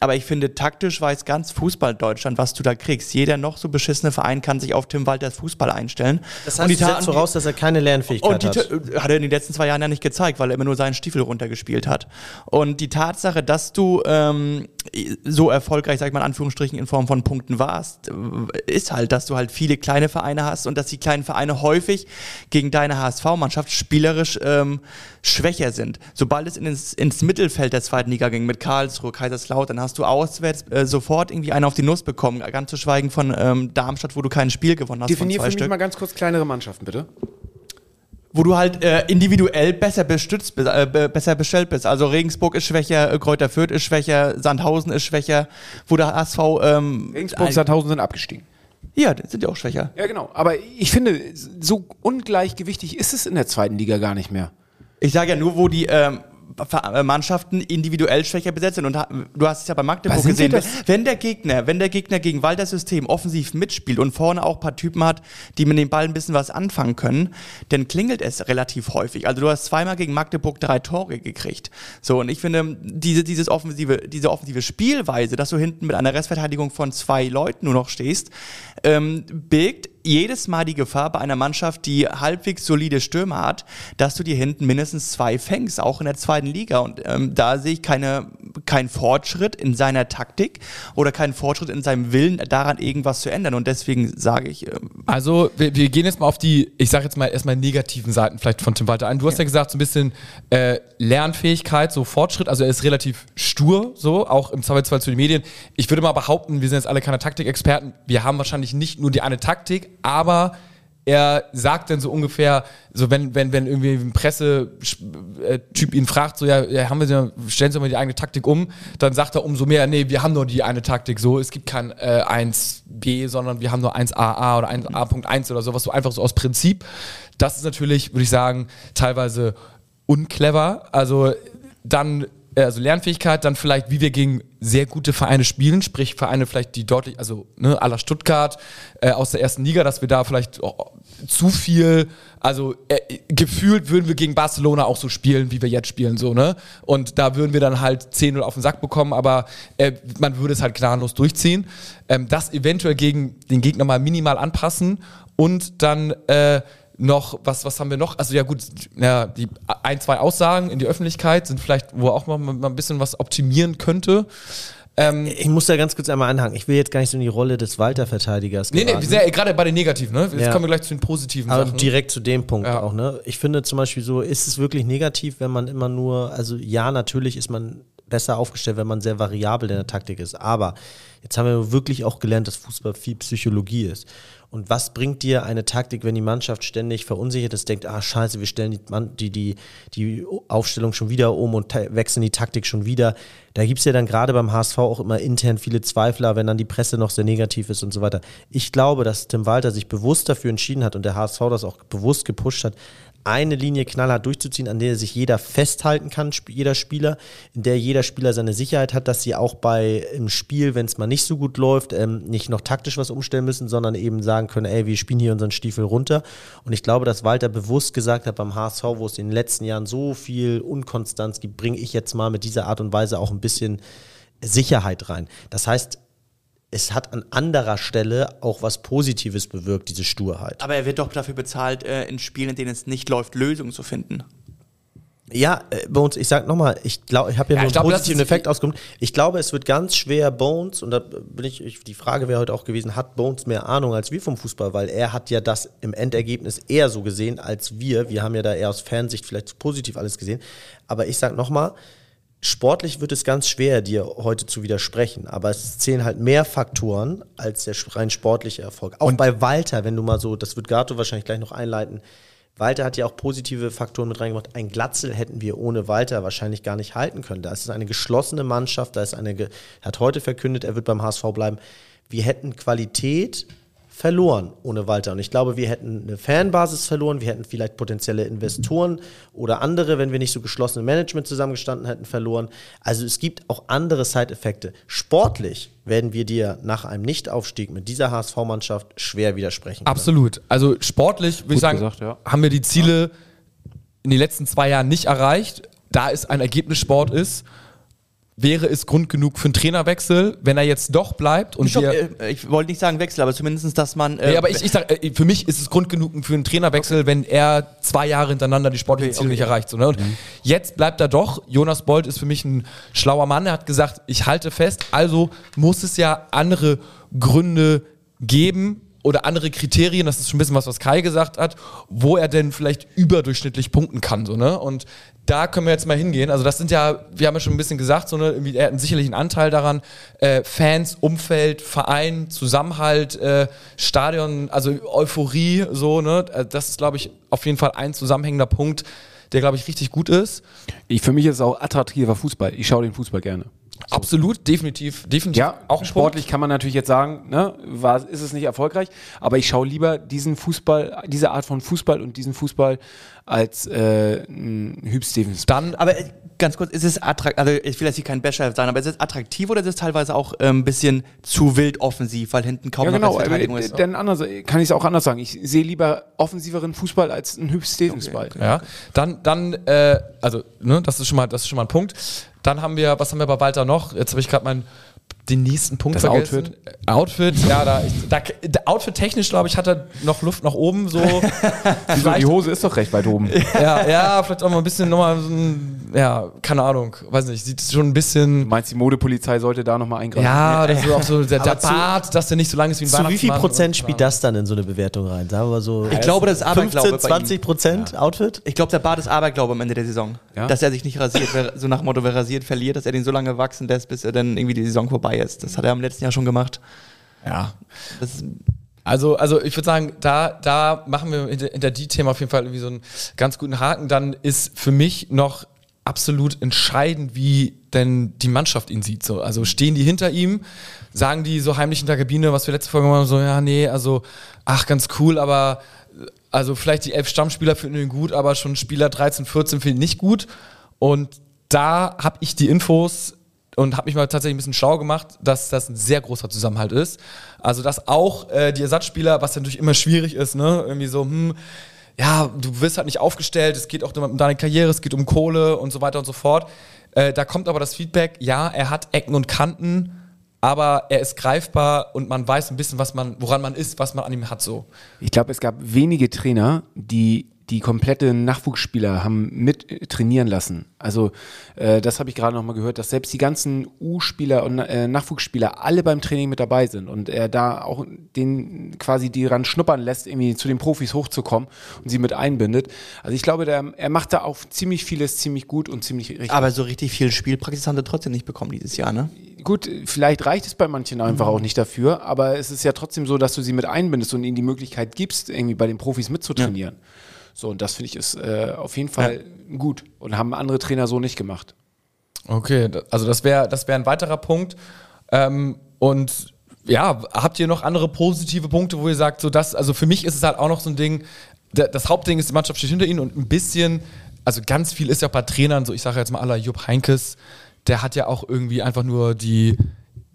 Aber ich finde, taktisch weiß ganz Fußball-Deutschland, was du da kriegst. Jeder noch so beschissene Verein kann sich auf Tim Walters Fußball einstellen. Das Und heißt, die du setzt voraus, dass er keine Lernfähigkeit und die, hat. Ta- hat er in den letzten zwei Jahren ja nicht gezeigt, weil er immer nur seinen Stiefel runtergespielt hat. Und die Tatsache, dass du ähm, so erfolgreich, sag ich mal in Anführungsstrichen, in Form von Punkten warst, äh, ist halt, dass du halt viele kleine Vereine hast und dass die kleinen Vereine häufig gegen deine HSV-Mannschaft spielerisch ähm, schwächer sind. Sobald es in ins, ins Mittelfeld der zweiten Liga ging, mit Karlsruhe, Kaiserslautern, hast du auswärts äh, sofort irgendwie einen auf die Nuss bekommen, ganz zu schweigen von ähm, Darmstadt, wo du kein Spiel gewonnen hast. Definier von für zwei mich Stück mal ganz kurz kleinere Mannschaften, bitte. wo du halt äh, individuell besser bestützt bist, äh, be- besser bestellt bist. Also Regensburg ist schwächer, äh, Kräuter Fürth ist schwächer, Sandhausen ist schwächer, wo der HSV ähm, Regensburg, ein- Sandhausen sind abgestiegen. Ja, sind ja auch schwächer. Ja, genau. Aber ich finde, so ungleichgewichtig ist es in der zweiten Liga gar nicht mehr. Ich sage ja nur, wo die ähm, äh, Mannschaften individuell schwächer besetzt sind. Und du hast es ja bei Magdeburg gesehen. Wenn, der Gegner, wenn der Gegner gegen Walters System offensiv mitspielt und vorne auch ein paar Typen hat, die mit dem Ball ein bisschen was anfangen können, dann klingelt es relativ häufig. Also du hast zweimal gegen Magdeburg drei Tore gekriegt. So, und ich finde, diese, dieses offensive, diese offensive Spielweise, dass du hinten mit einer Restverteidigung von zwei Leuten nur noch stehst, ähm, birgt jedes Mal die Gefahr bei einer Mannschaft, die halbwegs solide Stürmer hat, dass du dir hinten mindestens zwei fängst, auch in der zweiten Liga. Und ähm, da sehe ich keine, keinen Fortschritt in seiner Taktik oder keinen Fortschritt in seinem Willen, daran irgendwas zu ändern. Und deswegen sage ich, ähm, Also, wir, wir gehen jetzt mal auf die, ich sage jetzt mal erstmal negativen Seiten vielleicht von Tim Walter ein. Du hast ja, gesagt, so ein bisschen äh, Lernfähigkeit, so Fortschritt. Also, er ist relativ stur, so, auch im Zweifelsfall zu den Medien. Ich würde mal behaupten, wir sind jetzt alle keine Taktikexperten. Wir haben wahrscheinlich nicht nur die eine Taktik, aber er sagt dann so ungefähr, so wenn, wenn, wenn irgendwie ein Pressetyp ihn fragt, so ja, haben wir denn- stellen Sie mal die eigene Taktik um, dann sagt er umso mehr, nee, wir haben nur die eine Taktik, so, es gibt kein äh, 1b, sondern wir haben nur 1aa oder 1a.1 oder sowas, so einfach so aus Prinzip. Das ist natürlich, würde ich sagen, teilweise unclever. Also dann äh, also Lernfähigkeit, dann vielleicht, wie wir gegen sehr gute Vereine spielen, sprich Vereine vielleicht, die deutlich, also ne, la Stuttgart äh, aus der ersten Liga, dass wir da vielleicht oh, zu viel, also äh, gefühlt würden wir gegen Barcelona auch so spielen, wie wir jetzt spielen, so, ne? Und da würden wir dann halt 10-0 auf den Sack bekommen, aber äh, man würde es halt gnadenlos durchziehen. Ähm, das eventuell gegen den Gegner mal minimal anpassen und dann äh, noch, was, was haben wir noch? Also ja gut, ja, die ein, zwei Aussagen in die Öffentlichkeit sind vielleicht, wo auch mal, mal ein bisschen was optimieren könnte. Ähm, Ich muss da ganz kurz einmal anhangen. Ich will jetzt gar nicht so in die Rolle des Walter-Verteidigers nee, nee, geraten. sind ja gerade bei den Negativen, ne? Jetzt Ja. kommen wir gleich zu den positiven Aber Sachen. direkt zu dem Punkt Ja. auch, ne? Ich finde zum Beispiel so, ist es wirklich negativ, wenn man immer nur, also ja, natürlich ist man besser aufgestellt, wenn man sehr variabel in der Taktik ist. Aber jetzt haben wir wirklich auch gelernt, dass Fußball viel Psychologie ist. Und was bringt dir eine Taktik, wenn die Mannschaft ständig verunsichert ist, denkt, ah scheiße, wir stellen die, die, die, die Aufstellung schon wieder um und wechseln die Taktik schon wieder. Da gibt es ja dann gerade beim HSV auch immer intern viele Zweifler, wenn dann die Presse noch sehr negativ ist und so weiter. Ich glaube, dass Tim Walter sich bewusst dafür entschieden hat und der HSV das auch bewusst gepusht hat, eine Linie knallhart durchzuziehen, an der sich jeder festhalten kann, jeder Spieler, in der jeder Spieler seine Sicherheit hat, dass sie auch bei im Spiel, wenn es mal nicht so gut läuft, ähm, nicht noch taktisch was umstellen müssen, sondern eben sagen können, ey, wir spielen hier unseren Stiefel runter. Und ich glaube, dass Walter bewusst gesagt hat beim HSV, wo es in den letzten Jahren so viel Unkonstanz gibt, bringe ich jetzt mal mit dieser Art und Weise auch ein bisschen Sicherheit rein. Das heißt, es hat an anderer Stelle auch was Positives bewirkt, diese Sturheit. Aber er wird doch dafür bezahlt, äh, in Spielen, in denen es nicht läuft, Lösungen zu finden. Ja, äh, Bones, ich sag nochmal, ich glaube, ich habe ja, Ja, nur einen glaube, das positiven Effekt ausgekommen. Ich glaube, es wird ganz schwer, Bones, und da bin ich, ich die Frage wäre heute auch gewesen, hat Bones mehr Ahnung als wir vom Fußball, weil er hat ja das im Endergebnis eher so gesehen als wir. Wir haben ja da eher aus Fernsicht vielleicht positiv alles gesehen. Aber ich sag nochmal, sportlich wird es ganz schwer, dir heute zu widersprechen. Aber es zählen halt mehr Faktoren als der rein sportliche Erfolg. Auch bei Walter, wenn du mal so, das wird Gato wahrscheinlich gleich noch einleiten. Walter hat ja auch positive Faktoren mit reingemacht. Ein Glatzel hätten wir ohne Walter wahrscheinlich gar nicht halten können. Da ist es eine geschlossene Mannschaft, da ist eine, er hat heute verkündet, er wird beim HSV bleiben. Wir hätten Qualität verloren ohne Walter. Und ich glaube, wir hätten eine Fanbasis verloren, wir hätten vielleicht potenzielle Investoren oder andere, wenn wir nicht so geschlossene Management zusammengestanden hätten, verloren. Also es gibt auch andere Side-Effekte. Sportlich werden wir dir nach einem Nichtaufstieg mit dieser HSV-Mannschaft schwer widersprechen. können. Absolut. Also sportlich, würde ich sagen, gesagt, ja. haben wir die Ziele in den letzten zwei Jahren nicht erreicht. Da es ein Ergebnissport ist, wäre es Grund genug für einen Trainerwechsel, wenn er jetzt doch bleibt und Stopp, wir, äh, ich wollte nicht sagen Wechsel, aber zumindest, dass man. Äh, Nee, aber ich, ich sag, äh, für mich ist es Grund genug für einen Trainerwechsel, wenn er zwei Jahre hintereinander die sportlichen Okay, Ziele okay, nicht erreicht. So, ne? Und jetzt bleibt er doch. Jonas Bolt ist für mich ein schlauer Mann. Er hat gesagt, ich halte fest. Also muss es ja andere Gründe geben oder andere Kriterien, das ist schon ein bisschen was, was Kai gesagt hat, wo er denn vielleicht überdurchschnittlich punkten kann. So, ne? Und da können wir jetzt mal hingehen. Also das sind ja, wir haben ja schon ein bisschen gesagt, so, ne, er hat einen sicherlichen Anteil daran, äh, Fans, Umfeld, Verein, Zusammenhalt, äh, Stadion, also Euphorie, so, ne? Äh, Das ist, glaube ich, auf jeden Fall ein zusammenhängender Punkt, der, glaube ich, richtig gut ist. Ich, für mich ist es auch attraktiver Fußball. Ich schaue den Fußball gerne. Absolut, definitiv, definitiv Ja, auch ein sportlich kann man natürlich jetzt sagen, ne, war, ist es nicht erfolgreich, aber ich schaue lieber diesen Fußball, diese Art von Fußball und diesen Fußball als äh, ein Hüb Stevens. Dann aber äh, ganz kurz, ist es attraktiv, also ich will jetzt hier kein Basher sein, aber ist es attraktiv oder ist es teilweise auch ein ähm, bisschen zu wild offensiv, weil hinten kaum Ja, noch genau. als Verteidigung aber, ist? Denn anders, kann ich es auch anders sagen. Ich sehe lieber offensiveren Fußball als einen Hüb Stevens Ball. Ja, dann, dann, äh, also, ne, das ist schon mal, das ist schon mal ein Punkt. Dann haben wir, was haben wir bei Walter noch? Jetzt habe ich gerade meinen den nächsten Punkt Das vergessen. Outfit. Outfit, ja, da, ich, da, Outfit technisch, glaube ich, hat er noch Luft nach oben, so. Wieso? Die Hose ist doch recht weit oben. ja, ja, vielleicht auch mal ein bisschen nochmal so ein, ja, keine Ahnung, weiß nicht, sieht schon ein bisschen. Du meinst, die Modepolizei sollte da nochmal eingreifen? Ja, das ist auch so, der, der zu- Bart, dass der nicht so lang ist wie ein Zu wie viel Prozent spielt das dann in so eine Bewertung rein? Sagen wir mal so Ich glaube, das ist Aberglaube 15, bei ihm. 20 Prozent Outfit? Ich glaube, der Bart ist Aberglaube am Ende der Saison. Ja? Dass er sich nicht rasiert, so nach dem Motto, wer rasiert, verliert, dass er den so lange wachsen lässt, bis er dann irgendwie die Saison vorbei ist. Das hat er am letzten Jahr schon gemacht. Ja. Das Also, also ich würde sagen, da, da machen wir hinter, hinter die Themen auf jeden Fall irgendwie so einen ganz guten Haken. Dann ist für mich noch absolut entscheidend, wie denn die Mannschaft ihn sieht. So. Also stehen die hinter ihm, sagen die so heimlich in der Kabine, was wir letzte Folge gemacht haben, so, ja, nee, also, ach, ganz cool, aber also vielleicht die elf Stammspieler finden ihn gut, aber schon Spieler 13, 14 finden ihn nicht gut. Und da habe ich die Infos und habe mich mal tatsächlich ein bisschen schlau gemacht, dass das ein sehr großer Zusammenhalt ist. Also dass auch äh, die Ersatzspieler, was natürlich immer schwierig ist, ne, irgendwie so, hm, ja, du wirst halt nicht aufgestellt, es geht auch um deine Karriere, es geht um Kohle und so weiter und so fort. Äh, da kommt aber das Feedback, ja, er hat Ecken und Kanten, aber er ist greifbar und man weiß ein bisschen, was man, woran man ist, was man an ihm hat so. Ich glaube, es gab wenige Trainer, die die komplette Nachwuchsspieler haben mit äh, trainieren lassen. Also äh, das habe ich gerade noch mal gehört, dass selbst die ganzen U-Spieler und äh, Nachwuchsspieler alle beim Training mit dabei sind und er da auch den quasi die ran schnuppern lässt, irgendwie zu den Profis hochzukommen und sie mit einbindet. Also ich glaube, der, er macht da auch ziemlich vieles ziemlich gut und ziemlich richtig. Aber so richtig viel Spielpraxis haben sie trotzdem nicht bekommen dieses Jahr, ne? Gut, vielleicht reicht es bei manchen einfach auch nicht dafür, aber es ist ja trotzdem so, dass du sie mit einbindest und ihnen die Möglichkeit gibst, irgendwie bei den Profis mitzutrainieren. So, und das finde ich ist äh, auf jeden Fall gut und haben andere Trainer so nicht gemacht. Okay, also das wäre das wär ein weiterer Punkt. Ähm, und ja, habt ihr noch andere positive Punkte, wo ihr sagt, so das, also für mich ist es halt auch noch so ein Ding, da- das Hauptding ist, die Mannschaft steht hinter ihnen und ein bisschen, also ganz viel ist ja bei Trainern, so ich sage jetzt mal aller Jupp Heinkes, der hat ja auch irgendwie einfach nur die,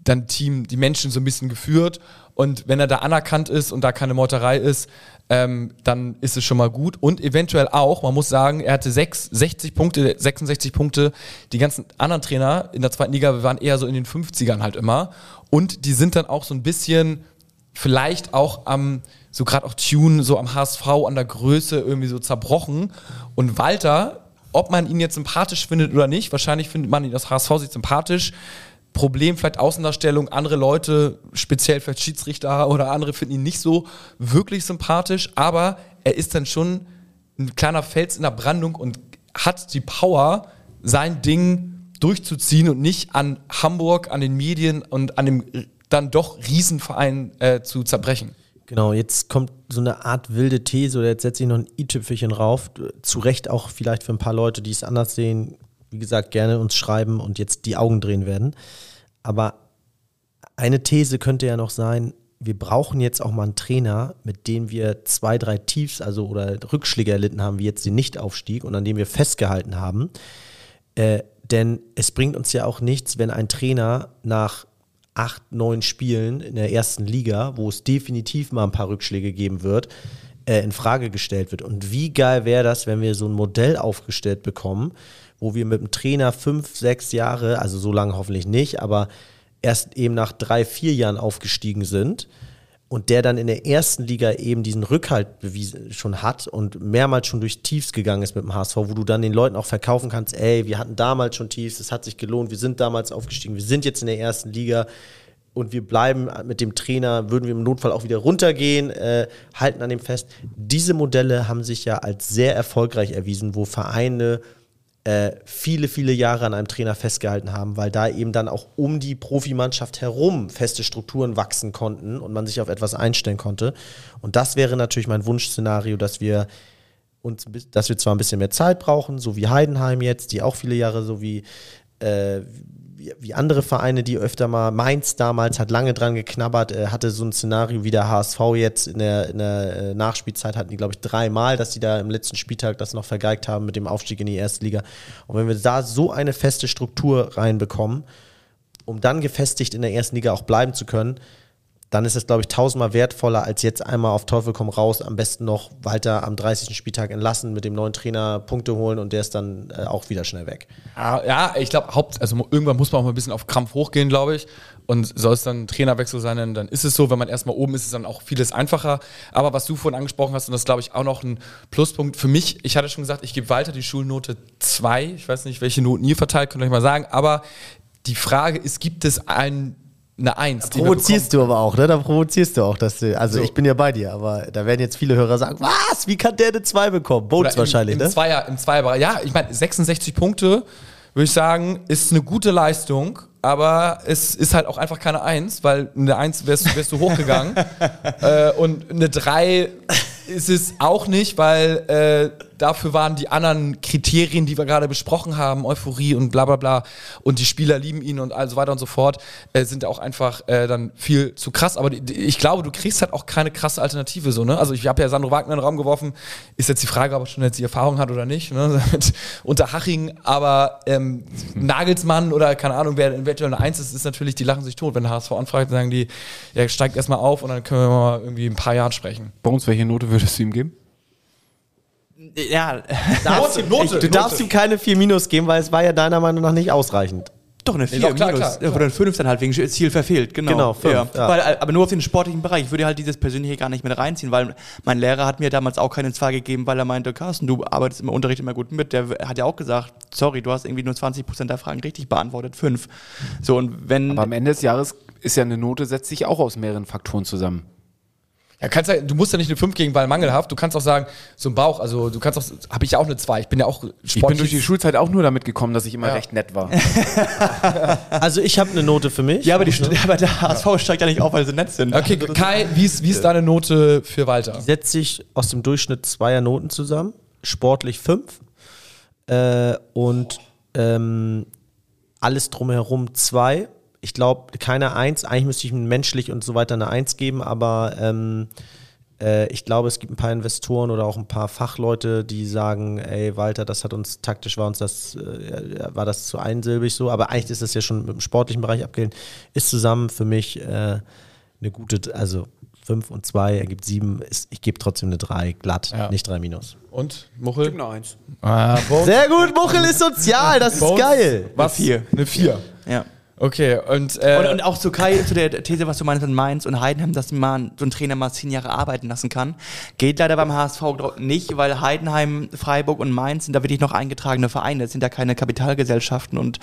dann Team, die Menschen so ein bisschen geführt und wenn er da anerkannt ist und da keine Meuterei ist, ähm, dann ist es schon mal gut. Und eventuell auch, man muss sagen, er hatte sechs, 60 Punkte, 66 Punkte. Die ganzen anderen Trainer in der zweiten Liga waren eher so in den 50ern halt immer. Und die sind dann auch so ein bisschen vielleicht auch am, so gerade auch Tune, so am HSV, an der Größe irgendwie so zerbrochen. Und Walter, ob man ihn jetzt sympathisch findet oder nicht, wahrscheinlich findet man ihn das HSV sieht sympathisch. Problem vielleicht Außendarstellung, andere Leute, speziell vielleicht Schiedsrichter oder andere finden ihn nicht so wirklich sympathisch, aber er ist dann schon ein kleiner Fels in der Brandung und hat die Power, sein Ding durchzuziehen und nicht an Hamburg, an den Medien und an dem dann doch Riesenverein äh, zu zerbrechen. Genau, jetzt kommt so eine Art wilde These oder jetzt setze ich noch ein i-Tüpfelchen rauf. Zu Recht auch vielleicht für ein paar Leute, die es anders sehen, wie gesagt, gerne uns schreiben und jetzt die Augen drehen werden. Aber eine These könnte ja noch sein, wir brauchen jetzt auch mal einen Trainer, mit dem wir zwei, drei Tiefs, also oder Rückschläge erlitten haben, wie jetzt den Nichtaufstieg und an dem wir festgehalten haben. Äh, denn es bringt uns ja auch nichts, wenn ein Trainer nach acht, neun Spielen in der ersten Liga, wo es definitiv mal ein paar Rückschläge geben wird, äh, in Frage gestellt wird. Und wie geil wäre das, wenn wir so ein Modell aufgestellt bekommen, wo wir mit dem Trainer fünf, sechs Jahre, also so lange hoffentlich nicht, aber erst eben nach drei, vier Jahren aufgestiegen sind und der dann in der ersten Liga eben diesen Rückhalt bewiesen schon hat und mehrmals schon durch Tiefs gegangen ist mit dem HSV, wo du dann den Leuten auch verkaufen kannst, ey, wir hatten damals schon Tiefs, es hat sich gelohnt, wir sind damals aufgestiegen, wir sind jetzt in der ersten Liga und wir bleiben mit dem Trainer, würden wir im Notfall auch wieder runtergehen, äh, halten an dem fest. Diese Modelle haben sich ja als sehr erfolgreich erwiesen, wo Vereine viele, viele Jahre an einem Trainer festgehalten haben, weil da eben dann auch um die Profimannschaft herum feste Strukturen wachsen konnten und man sich auf etwas einstellen konnte. Und das wäre natürlich mein Wunschszenario, dass wir uns, dass wir zwar ein bisschen mehr Zeit brauchen, so wie Heidenheim jetzt, die auch viele Jahre so wie äh, wie, andere Vereine, die öfter mal, Mainz damals hat lange dran geknabbert, äh, hatte so ein Szenario wie der HSV jetzt in der, in der äh, Nachspielzeit hatten die, glaube ich, dreimal, dass die da im letzten Spieltag das noch vergeigt haben mit dem Aufstieg in die erste Liga. Und wenn wir da so eine feste Struktur reinbekommen, um dann gefestigt in der ersten Liga auch bleiben zu können, dann ist es, glaube ich, tausendmal wertvoller, als jetzt einmal auf Teufel komm raus, am besten noch Walter am 30. Spieltag entlassen, mit dem neuen Trainer Punkte holen und der ist dann äh, auch wieder schnell weg. Ja, ja, ich glaube, Haupt, also irgendwann muss man auch mal ein bisschen auf Krampf hochgehen, glaube ich. Und soll es dann ein Trainerwechsel sein, dann, ist es so. Wenn man erstmal oben ist, ist es dann auch vieles einfacher. Aber was du vorhin angesprochen hast, und das ist, glaube ich auch noch ein Pluspunkt für mich, ich hatte schon gesagt, ich gebe Walter die Schulnote 2. Ich weiß nicht, welche Noten ihr verteilt, könnt ihr euch mal sagen. Aber die Frage ist, gibt es ein, eine Eins? wir Provozierst du aber auch, ne? Da provozierst du auch, dass du, also So. ich bin ja bei dir, aber da werden jetzt viele Hörer sagen, was, wie kann der eine 2 bekommen? Bones Oder wahrscheinlich, im, im ne? Zweier, im Zweierbereich. Ja, ich meine, 66 Punkte, würde ich sagen, ist eine gute Leistung, aber es ist halt auch einfach keine Eins, weil eine Eins wärst, wärst du hochgegangen. äh, und eine Drei ist es auch nicht, weil äh, dafür waren die anderen Kriterien, die wir gerade besprochen haben, Euphorie und bla bla bla, und die Spieler lieben ihn und all so weiter und so fort, äh, sind auch einfach äh, dann viel zu krass. Aber die, die, ich glaube, du kriegst halt auch keine krasse Alternative so, ne? Also ich habe ja Sandro Wagner in den Raum geworfen, ist jetzt die Frage, ob er schon jetzt die Erfahrung hat oder nicht, ne? Mit Unterhaching, aber ähm, Nagelsmann oder keine Ahnung, wer eventuell eine Eins ist, ist natürlich, die lachen sich tot. Wenn der HSV anfragt, sagen die, ja, steigt erstmal auf und dann können wir mal irgendwie ein paar Jahren sprechen. Bones, welche Note würdest du ihm geben? Ja, Darfst Note, ihm- Note, du darfst Note. ihm keine 4 Minus geben, weil es war ja deiner Meinung nach nicht ausreichend. Doch, eine 4 doch, klar, minus. klar, klar. Oder eine 5 dann halt wegen Ziel verfehlt, genau. Genau, fünf, ja. ja. Weil, aber nur auf den sportlichen Bereich. Ich würde halt dieses Persönliche gar nicht mit reinziehen, weil mein Lehrer hat mir damals auch keine 2 gegeben, weil er meinte, Carsten, du arbeitest im Unterricht immer gut mit. Der hat ja auch gesagt, sorry, du hast irgendwie nur 20% der Fragen richtig beantwortet, 5. So, und wenn... Aber am Ende des Jahres ist ja eine Note, setzt sich auch aus mehreren Faktoren zusammen. Ja, kannst ja, du musst ja nicht eine 5 gegen Ball mangelhaft, du kannst auch sagen, so ein Bauch, also du kannst auch, habe ich ja auch eine 2. Ich bin ja auch Ich bin durch die Schulzeit auch nur damit gekommen, dass ich immer Ja. recht nett war. Also ich habe eine Note für mich. ja, aber, die, aber der HSV steigt ja nicht auf, weil sie nett sind. Okay, Kai, wie ist, wie ist deine Note für Walter? setzt sich aus dem Durchschnitt zweier Noten zusammen, sportlich fünf äh, und ähm, alles drumherum zwei. Ich glaube, keine Eins. Eigentlich müsste ich ihm menschlich und so weiter eine Eins geben, aber ähm, äh, ich glaube, es gibt ein paar Investoren oder auch ein paar Fachleute, die sagen, ey Walter, das hat uns taktisch war uns das äh, war das zu einsilbig so, aber eigentlich ist das ja schon im sportlichen Bereich abgelehnt. Ist zusammen für mich äh, eine gute, also 5 und 2 ergibt 7. Ich gebe trotzdem eine 3 glatt, Ja. nicht 3 minus. Und, Muchel? Eine Eins. Ah, Bones? Sehr gut, Muchel ist sozial, das ist Bones? geil. Was? Vier. Eine 4. Ja. Okay, und, äh, Und, und auch zu Kai, zu der These, was du meinst mit Mainz und Heidenheim, dass man so einen Trainer mal zehn Jahre arbeiten lassen kann. Geht leider beim HSV nicht, weil Heidenheim, Freiburg und Mainz sind da wirklich noch eingetragene Vereine. Das sind ja keine Kapitalgesellschaften. Und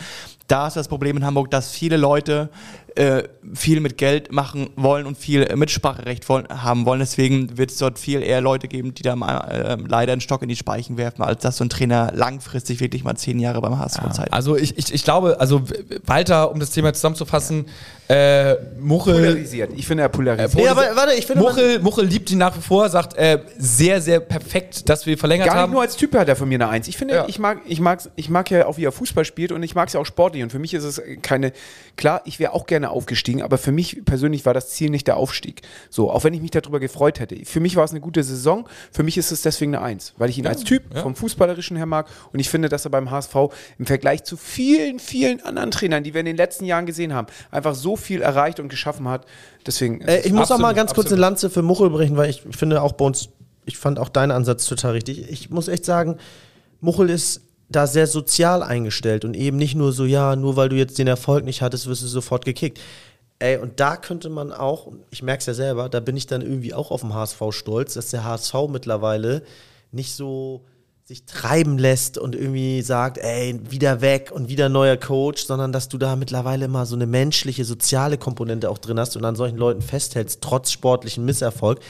da ist das Problem in Hamburg, dass viele Leute äh, viel mit Geld machen wollen und viel Mitspracherecht wollen, haben wollen. Deswegen wird es dort viel eher Leute geben, die da mal äh, leider einen Stock in die Speichen werfen, als dass so ein Trainer langfristig wirklich mal zehn Jahre beim HSV Zeit. also ich, ich, ich glaube, also Walter, um das Thema zusammenzufassen, äh, Muchel, Polarisiert. Ich finde er polarisiert. Nee, aber warte, ich finde, Muchel, Muchel liebt ihn nach wie vor, sagt äh, sehr, sehr perfekt, dass wir verlängert Gar nicht haben. nur als Typ hat er von mir eine Eins. Ich finde, Ja. ich mag, ich mag, ich mag ja auch, wie er Fußball spielt und ich mag es ja auch sportlich. Und für mich ist es keine, klar, ich wäre auch gerne aufgestiegen, aber für mich persönlich war das Ziel nicht der Aufstieg. So, auch wenn ich mich darüber gefreut hätte. Für mich war es eine gute Saison. Für mich ist es deswegen eine Eins, weil ich ihn als Typ vom Fußballerischen her mag. Und ich finde, dass er beim HSV im Vergleich zu vielen, vielen anderen Trainern, die wir in den letzten Jahren gesehen haben, einfach so viel erreicht und geschaffen hat. Deswegen. ist Äh, ich muss auch mal absolut, ganz kurz absolut. eine Lanze für Muchel brechen, weil ich finde auch bei uns, ich fand auch deinen Ansatz total richtig. Ich muss echt sagen, Muchel ist da sehr sozial eingestellt und eben nicht nur so, ja, nur weil du jetzt den Erfolg nicht hattest, wirst du sofort gekickt. Ey, und da könnte man auch, ich merke es ja selber, da bin ich dann irgendwie auch auf dem HSV stolz, dass der HSV mittlerweile nicht so sich treiben lässt und irgendwie sagt, ey, wieder weg und wieder neuer Coach, sondern dass du da mittlerweile mal so eine menschliche, soziale Komponente auch drin hast und an solchen Leuten festhältst, trotz sportlichen Misserfolg.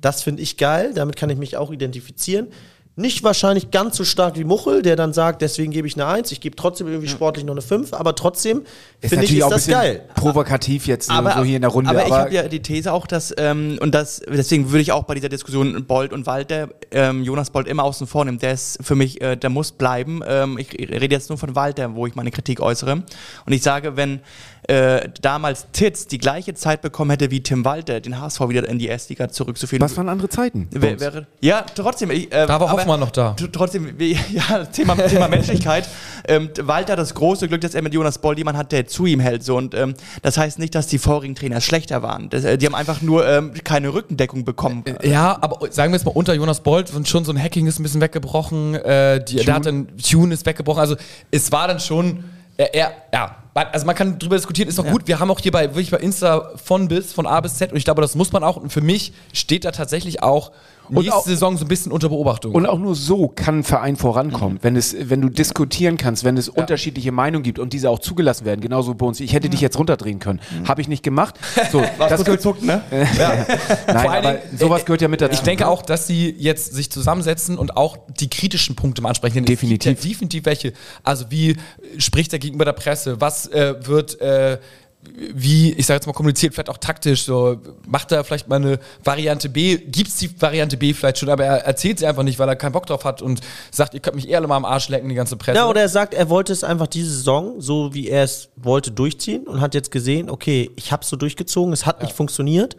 Das finde ich geil, damit kann ich mich auch identifizieren. Nicht wahrscheinlich ganz so stark wie Muchel, der dann sagt, deswegen gebe ich eine Eins, ich gebe trotzdem irgendwie sportlich noch eine Fünf, aber trotzdem finde ich, ist das geil. provokativ jetzt so, so hier in der Runde. Aber, ich habe ja die These auch, dass, ähm, und das, deswegen würde ich auch bei dieser Diskussion Bolt und Walter, ähm, Jonas Bolt immer außen vor nehmen. Der ist für mich, äh, der muss bleiben. Ähm, ich rede jetzt nur von Walter, wo ich meine Kritik äußere. Und ich sage, wenn äh, damals Titz die gleiche Zeit bekommen hätte wie Tim Walter, den HSV wieder in die Erstliga zurückzuführen. Was waren andere Zeiten? Wär, wäre, ja, trotzdem. Ich, äh, war aber Hoffmann noch da. Trotzdem, ja, Thema, Thema Menschlichkeit. Ähm, Walter hat das große Glück, dass er mit Jonas Boll jemanden hat, der zu ihm hält. So. Und ähm, das heißt nicht, dass die vorigen Trainer schlechter waren. Das, äh, die haben einfach nur ähm, keine Rückendeckung bekommen. Ja, aber sagen wir es mal unter Jonas Bolt schon so ein Hacking ist ein bisschen weggebrochen, äh, die, der hat dann Tune ist weggebrochen. Also es war dann schon er, er ja, also man kann drüber diskutieren, ist doch gut. Wir haben auch hier bei wirklich bei Insta von bis von A bis Z und ich glaube, das muss man auch. Und für mich steht da tatsächlich auch nächste auch- Saison so ein bisschen unter Beobachtung. Und auch nur so kann ein Verein vorankommen, wenn es, wenn du diskutieren kannst, wenn es unterschiedliche Meinungen gibt und diese auch zugelassen werden. Genauso bei uns. Ich hätte dich jetzt runterdrehen können, habe ich nicht gemacht. So, das gehört, gezuckt, ne? Nein, Vor aber Dingen, sowas äh, gehört ja mit dazu. Ich denke auch, dass sie jetzt sich zusammensetzen und auch die kritischen Punkte mal ansprechen. Definitiv. Ja definitiv welche. Also wie spricht er gegenüber der Presse? Was äh, wird äh, wie, ich sage jetzt mal, kommuniziert, vielleicht auch taktisch, so macht er vielleicht mal eine Variante B, gibt es die Variante B vielleicht schon, aber er erzählt sie einfach nicht, weil er keinen Bock drauf hat und sagt, ihr könnt mich eher mal am Arsch lecken, die ganze Presse. Ja, oder er sagt, er wollte es einfach diese Saison, so wie er es wollte, durchziehen und hat jetzt gesehen, okay, ich habe es so durchgezogen, es hat nicht funktioniert.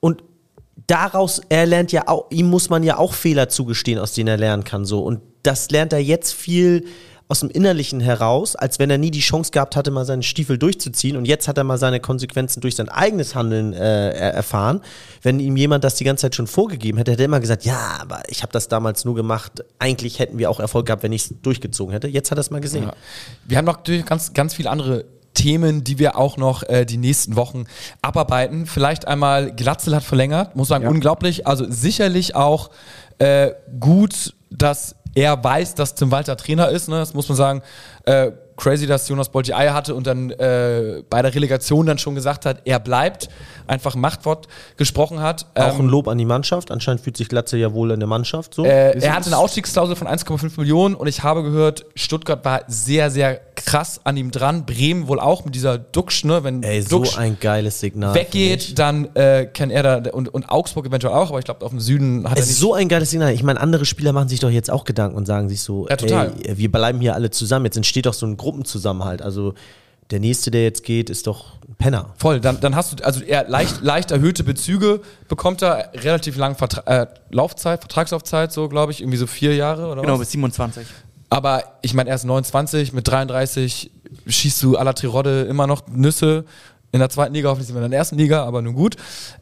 Und daraus, er lernt ja auch, ihm muss man ja auch Fehler zugestehen, aus denen er lernen kann. So. Und das lernt er jetzt viel aus dem Innerlichen heraus, als wenn er nie die Chance gehabt hatte, mal seinen Stiefel durchzuziehen. Und jetzt hat er mal seine Konsequenzen durch sein eigenes Handeln äh, er- erfahren. Wenn ihm jemand das die ganze Zeit schon vorgegeben hätte, hätte er immer gesagt, ja, aber ich habe das damals nur gemacht. Eigentlich hätten wir auch Erfolg gehabt, wenn ich es durchgezogen hätte. Jetzt hat er es mal gesehen. Ja. Wir haben noch natürlich ganz, ganz viele andere Themen, die wir auch noch äh, die nächsten Wochen abarbeiten. Vielleicht einmal, Glatzel hat verlängert, muss sagen, Ja. unglaublich. Also sicherlich auch äh, gut, dass er weiß, dass Tim Walter Trainer ist. Ne? Das muss man sagen. Äh, crazy, dass Jonas Bolt die Eier hatte und dann äh, bei der Relegation dann schon gesagt hat, er bleibt, einfach ein Machtwort gesprochen hat. Auch Ähm, ein Lob an die Mannschaft. Anscheinend fühlt sich Glatze ja wohl in der Mannschaft so. äh, er hatte eine Ausstiegsklausel von 1,5 Millionen und ich habe gehört, Stuttgart war sehr, sehr krass an ihm dran. Bremen wohl auch mit dieser Duxch, ne? Wenn Ey, so Duxch ein geiles Signal. weggeht, dann äh, kann er da und, und Augsburg eventuell auch, aber ich glaube, auf dem Süden hat er Es nicht. ist so ein geiles Signal. Ich meine, andere Spieler machen sich doch jetzt auch Gedanken und sagen sich so, Ja, total. ey, wir bleiben hier alle zusammen. Jetzt entsteht doch so ein Gruppenzusammenhalt. Also der nächste, der jetzt geht, ist doch ein Penner. Voll, dann, dann hast du, also er leicht, leicht erhöhte Bezüge bekommt er, relativ lang Vertra äh, Laufzeit, Vertragslaufzeit, so glaube ich, irgendwie so vier Jahre oder Genau, was? bis 27. Aber ich meine, er ist 29, mit 33 schießt du à la Tirode immer noch Nüsse. In der zweiten Liga, hoffentlich sind wir in der ersten Liga, aber nun gut.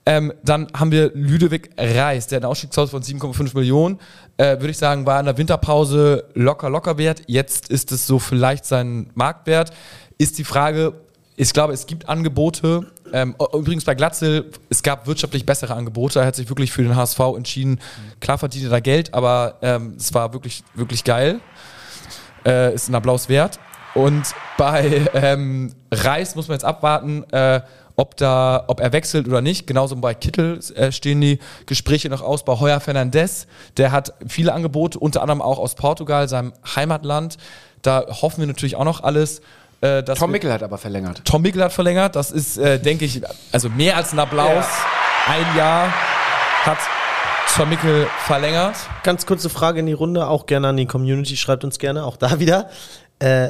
Ähm, dann haben wir Lüdewig Reis, der hat eine Ausstiegsklausel von 7,5 Millionen. Äh, Würde ich sagen, war in der Winterpause locker, locker wert. Jetzt ist es so vielleicht sein Marktwert. Ist die Frage, ich glaube, es gibt Angebote. Ähm, übrigens bei Glatzel, es gab wirtschaftlich bessere Angebote. Er hat sich wirklich für den HSV entschieden. Klar verdient er da Geld, aber ähm, es war wirklich, wirklich geil äh, ist ein Applaus wert. Und bei ähm, Reis muss man jetzt abwarten, äh, ob, da, ob er wechselt oder nicht. Genauso bei Kittel äh, stehen die Gespräche noch aus. Bei Heuer Fernandes, der hat viele Angebote, unter anderem auch aus Portugal, seinem Heimatland. Da hoffen wir natürlich auch noch alles. Äh, dass Tom Mickel hat aber verlängert. Tom Mickel hat verlängert. Das ist, äh, denke ich, also mehr als ein Applaus. Ein Jahr hat Tom Mickel verlängert. Ganz kurze Frage in die Runde, auch gerne an die Community, schreibt uns gerne, auch da wieder. Äh,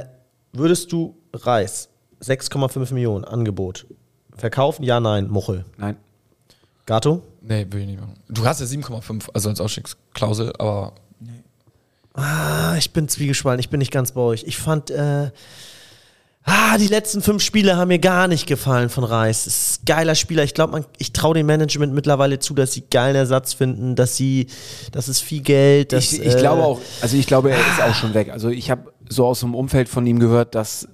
würdest du Reis, 6,5 Millionen Angebot, verkaufen? Ja, nein, Muchel. Nein. Gato? Nee, will ich nicht machen. Du hast ja 7,5, also als Ausstiegsklausel, aber Ah, ich bin zwiegespalten, ich bin nicht ganz bei euch. Ich fand, äh, ah, die letzten fünf Spiele haben mir gar nicht gefallen von Reis. Es ist ein geiler Spieler. Ich glaube, ich traue dem Management mittlerweile zu, dass sie geilen Ersatz finden, dass sie, das ist viel Geld. Dass, ich, ich äh, glaube auch, also ich glaube, er ist auch schon weg. Also ich habe so aus dem Umfeld von ihm gehört, dass,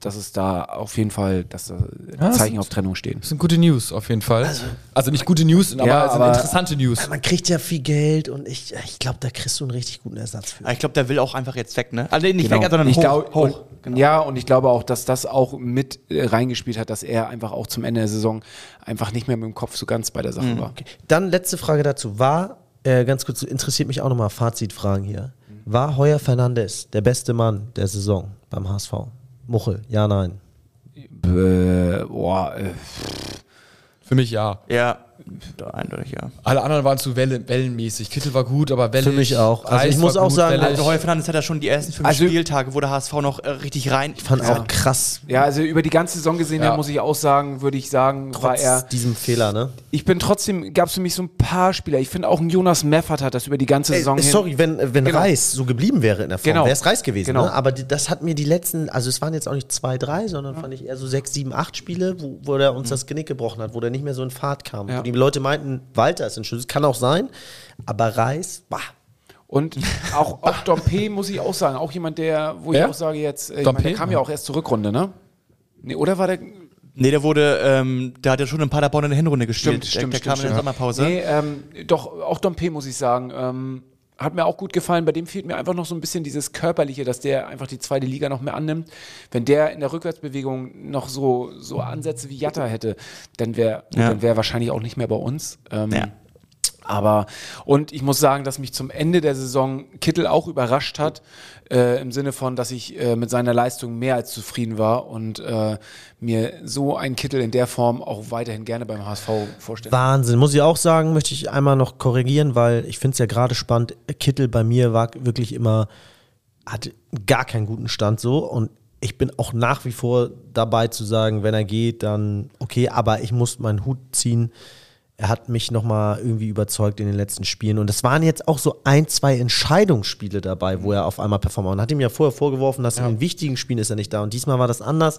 dass es da auf jeden Fall, dass da Zeichen auf Trennung stehen. das sind gute News auf jeden Fall. Also, nicht gute News, aber, Ja, es sind aber- interessante News. Man kriegt ja viel Geld und ich, ich glaube, da kriegst du einen richtig guten Ersatz für. Aber ich glaube, der will auch einfach jetzt weg, ne? Also nicht Genau. weg, sondern ich hoch. glaub, hoch. Und, Ja, und ich glaube auch, dass das auch mit äh, reingespielt hat, dass er einfach auch zum Ende der Saison einfach nicht mehr mit dem Kopf so ganz bei der Sache war. Dann letzte Frage dazu. War, äh, ganz kurz, interessiert mich auch nochmal Fazitfragen hier. War Heuer Fernandes der beste Mann der Saison beim HSV? Muchel, ja, nein. Äh, boah, äh, Für mich ja. Ja, eindeutig, ja. Alle anderen waren zu wellen, wellenmäßig. Kittel war gut, aber wellig. Für mich auch. Also Reis ich muss war auch gut, sagen, wellig. Also Heuer Fernandes hat ja schon die ersten fünf Also- Spieltage, wo der HSV noch äh, richtig rein. Ich fand auch krass, ja, also über die ganze Saison gesehen, Ja. muss ich auch sagen, würde ich sagen, war trotz er. diesem Fehler, ne? Ich bin trotzdem, gab es für mich so ein paar Spieler. Ich finde auch ein Jonas Meffert hat das über die ganze Ey, Saison hin. sorry, wenn, wenn Genau. Reis so geblieben wäre in der Form, Genau. wäre es Reis gewesen. Genau. Ne? Aber die, das hat mir die letzten, also es waren jetzt auch nicht zwei, drei, sondern fand ich eher so sechs, sieben, acht Spiele, wo, wo der uns das Genick gebrochen hat, wo der nicht mehr so in Fahrt kam. Ja. Die Leute meinten, Walter ist ein Schuss, kann auch sein, aber Reis, bah. Und auch, auch Dompe muss ich auch sagen, auch jemand, der, wo ich auch sage jetzt, äh, ich Dompe? meine, der kam ja auch erst zur Rückrunde, ne? Nee, oder war der. Nee, der wurde, ähm, der hat ja schon in Paderborn in der Hinrunde gespielt. Stimmt, stimmt, der, der stimmt, kam in der. Sommerpause. Nee, ähm, doch, auch Dompe muss ich sagen. Ähm, hat mir auch gut gefallen. Bei dem fehlt mir einfach noch so ein bisschen dieses Körperliche, dass der einfach die zweite Liga noch mehr annimmt. Wenn der in der Rückwärtsbewegung noch so, so Ansätze wie Jatta hätte, dann wäre Ja. dann wär wahrscheinlich auch nicht mehr bei uns. Ähm, Ja. Aber, und ich muss sagen, dass mich zum Ende der Saison Kittel auch überrascht hat, äh, im Sinne von, dass ich äh, mit seiner Leistung mehr als zufrieden war und äh, mir so einen Kittel in der Form auch weiterhin gerne beim HSV vorstellen. Wahnsinn. Muss ich auch sagen, möchte ich einmal noch korrigieren, weil ich finde es ja gerade spannend. Kittel bei mir war wirklich immer, hatte gar keinen guten Stand so und ich bin auch nach wie vor dabei zu sagen, wenn er geht, dann okay, aber ich muss meinen Hut ziehen. Er hat mich nochmal irgendwie überzeugt in den letzten Spielen. Und es waren jetzt auch so ein, zwei Entscheidungsspiele dabei, wo er auf einmal performt. Man hat ihm ja vorher vorgeworfen, dass in den wichtigen Spielen ist er nicht da. Und diesmal war das anders.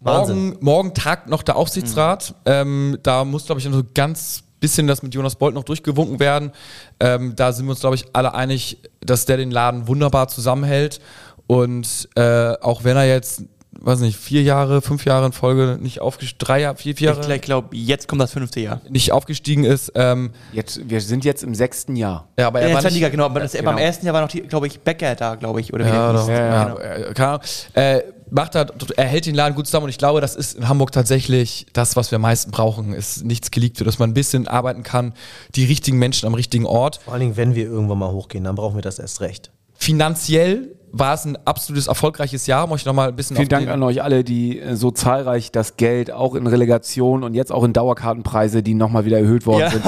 Wahnsinn. Morgen, morgen tagt noch der Aufsichtsrat. Ähm, da muss, glaube ich, noch so ganz bisschen das mit Jonas Bolt noch durchgewunken werden. Ähm, da sind wir uns, glaube ich, alle einig, dass der den Laden wunderbar zusammenhält. Und äh, auch wenn er jetzt weiß nicht, vier Jahre, fünf Jahre in Folge nicht aufgestiegen, drei Jahre, vier, vier Jahre Ich glaube, jetzt kommt das fünfte Jahr. nicht aufgestiegen ist. Ähm, Jetzt, wir sind jetzt im sechsten Jahr. ja, aber er war nicht, Liga, genau. Aber das, genau. beim ersten Jahr war noch, glaube ich, Becker da, glaube ich. Oder wie Ja, der doch, hieß. ja, Genau. äh, keine Ahnung. Äh, macht halt, er hält den Laden gut zusammen und ich glaube, das ist in Hamburg tatsächlich das, was wir am meisten brauchen, ist nichts geleakt wird, dass man ein bisschen arbeiten kann, die richtigen Menschen am richtigen Ort. Vor allen Dingen, wenn wir irgendwann mal hochgehen, dann brauchen wir das erst recht. Finanziell war es ein absolutes erfolgreiches Jahr, um euch nochmal ein bisschen Vielen auf Dank an euch alle, die äh, so zahlreich das Geld auch in Relegation und jetzt auch in Dauerkartenpreise, die nochmal wieder erhöht worden Ja. sind.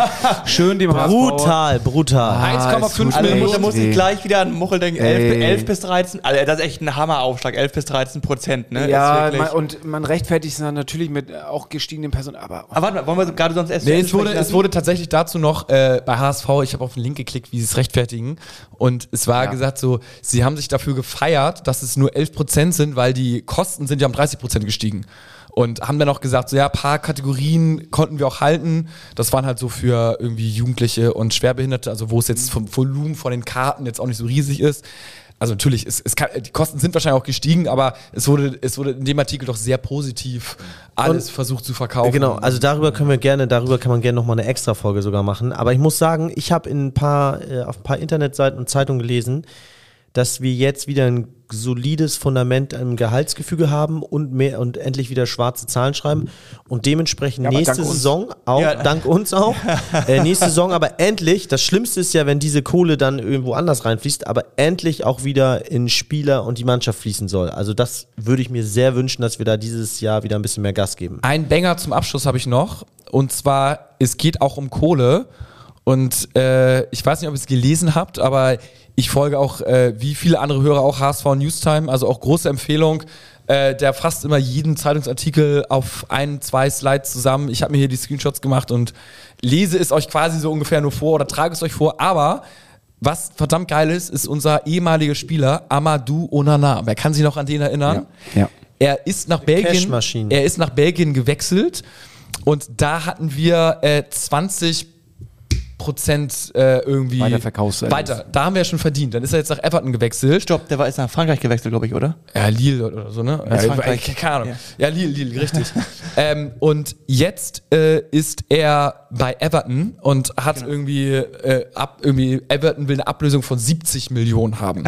Schön dem HSV. Brutal, brutal. Ah, 1,5 es tut Also da Millionen. muss, da muss ich gleich wieder an Muchel denken, Ey. 11, 11 bis 13, also das ist echt ein Hammeraufschlag, 11 bis 13 Prozent, ne? Ja, man, und man rechtfertigt es dann natürlich mit äh, auch gestiegenem Personal, aber Aber warte mal, wollen wir gerade sonst erst Nee, es wurde, es wurde tatsächlich dazu noch äh, bei HSV, ich habe auf den Link geklickt, wie sie es rechtfertigen. Und es war Ja. gesagt so, sie haben sich dafür gefeiert, dass es nur 11% sind, weil die Kosten sind ja um 30% gestiegen. Und haben dann auch gesagt, so ja, ein paar Kategorien konnten wir auch halten. Das waren halt so für irgendwie Jugendliche und Schwerbehinderte, also wo es jetzt vom Volumen von den Karten jetzt auch nicht so riesig ist. Also natürlich, es, es kann, die Kosten sind wahrscheinlich auch gestiegen, aber es wurde, es wurde in dem Artikel doch sehr positiv alles versucht zu verkaufen. Genau, also darüber können wir gerne, darüber kann man gerne nochmal eine extra Folge sogar machen. Aber ich muss sagen, ich habe in ein paar, äh, auf ein paar Internetseiten und Zeitungen gelesen, dass wir jetzt wieder ein solides Fundament im Gehaltsgefüge haben und mehr und endlich wieder schwarze Zahlen schreiben und dementsprechend Ja, nächste dank uns. Saison auch, Ja. dank uns auch, äh, nächste Saison aber endlich, das Schlimmste ist ja, wenn diese Kohle dann irgendwo anders reinfließt, aber endlich auch wieder in Spieler und die Mannschaft fließen soll. Also das würde ich mir sehr wünschen, dass wir da dieses Jahr wieder ein bisschen mehr Gas geben. Ein Banger zum Abschluss habe ich noch. Und zwar, es geht auch um Kohle. Und äh, ich weiß nicht, ob ihr es gelesen habt, aber ich folge auch, äh, wie viele andere Hörer, auch HSV Newstime, also auch große Empfehlung. Äh, der fasst immer jeden Zeitungsartikel auf ein, zwei Slides zusammen. Ich habe mir hier die Screenshots gemacht und lese es euch quasi so ungefähr nur vor oder trage es euch vor. Aber was verdammt geil ist, ist unser ehemaliger Spieler Amadou Onana. Wer kann sich noch an den erinnern? Ja, ja. Er ist nach Belgien, er ist nach Belgien gewechselt und da hatten wir äh, 20 Prozent äh, irgendwie Weiterverkaufserlös. weiter. Da haben wir ja schon verdient. Dann ist er jetzt nach Everton gewechselt. Stopp, der war jetzt nach Frankreich gewechselt, glaube ich, oder? Ja, Lille oder so, ne? Ja, Ja, Frankreich. ich- keine Ahnung. Ja, Lille, Lille, richtig. ähm, und jetzt äh, ist er bei Everton und hat irgendwie, äh, ab, irgendwie, Everton will eine Ablösung von 70 Millionen haben.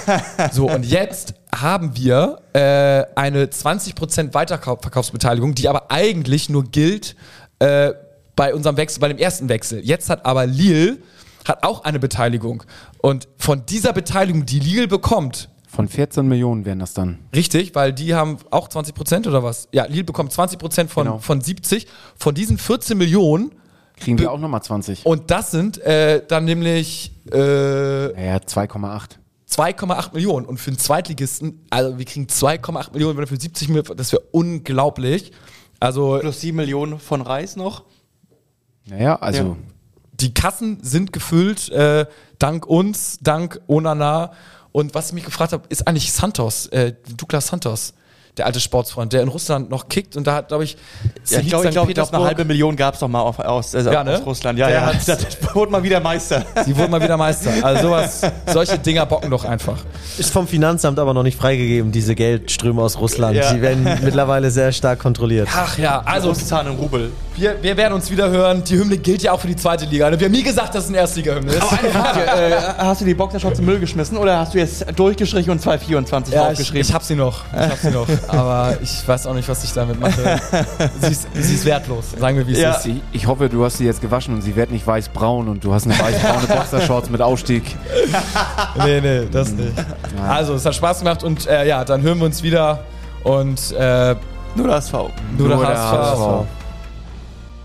so, und jetzt haben wir äh, eine 20% Weiterverkaufsbeteiligung, die aber eigentlich nur gilt äh, bei unserem Wechsel, bei dem ersten Wechsel. Jetzt hat aber Lille hat auch eine Beteiligung. Und von dieser Beteiligung, die Lille bekommt, Von 14 Millionen wären das dann. Richtig, weil die haben auch 20 Prozent oder was? Ja, Lille bekommt 20 Prozent von, Genau. von 70. Von diesen 14 Millionen Kriegen wir auch nochmal 20. und das sind äh, dann nämlich äh, Naja, 2,8. 2,8 Millionen. Und für einen Zweitligisten, also wir kriegen 2,8 Millionen, wenn wir für 70 Millionen, das wäre unglaublich. Also Plus 7 Millionen von Reis noch. Naja, also Ja. die Kassen sind gefüllt, äh, dank uns, dank Onana. Und was ich mich gefragt habe, ist eigentlich Santos, äh, Douglas Santos, der alte Sportsfreund, der in Russland noch kickt und da hat, glaube ich, Ja, ich glaube, ich glaub, ich glaub, eine halbe Million gab es doch mal auf, aus, also Ja, ne? aus Russland. Ja, Der ja. Das wurde mal wieder Meister. Die wurden mal wieder Meister. Also sowas, solche Dinger bocken doch einfach. Ist vom Finanzamt aber noch nicht freigegeben, diese Geldströme aus Russland. Ja. Die werden mittlerweile sehr stark kontrolliert. Ach ja, also Zahn im Rubel. wir, wir werden uns wieder hören. Die Hymne gilt ja auch für die zweite Liga. Wir haben nie gesagt, dass es eine Erstliga-Hymne ist. Eine Frage, äh, hast du die Boxershorts im Müll geschmissen oder hast du jetzt durchgestrichen und 224 Ja, ich, draufgeschrieben? ich hab sie noch. Ich hab sie noch. Aber ich weiß auch nicht, was ich damit mache. Sie ist, sie ist wertlos. Sagen wir, wie es Ja. ist. ich, ich hoffe, du hast sie jetzt gewaschen und sie wird nicht weiß-braun und du hast eine weiß-braune Boxershorts mit Aufstieg. Nee, nee, das nicht. Also, es hat Spaß gemacht und äh, ja, dann hören wir uns wieder. Und äh, Nur das V. nur, Nur der. HSV.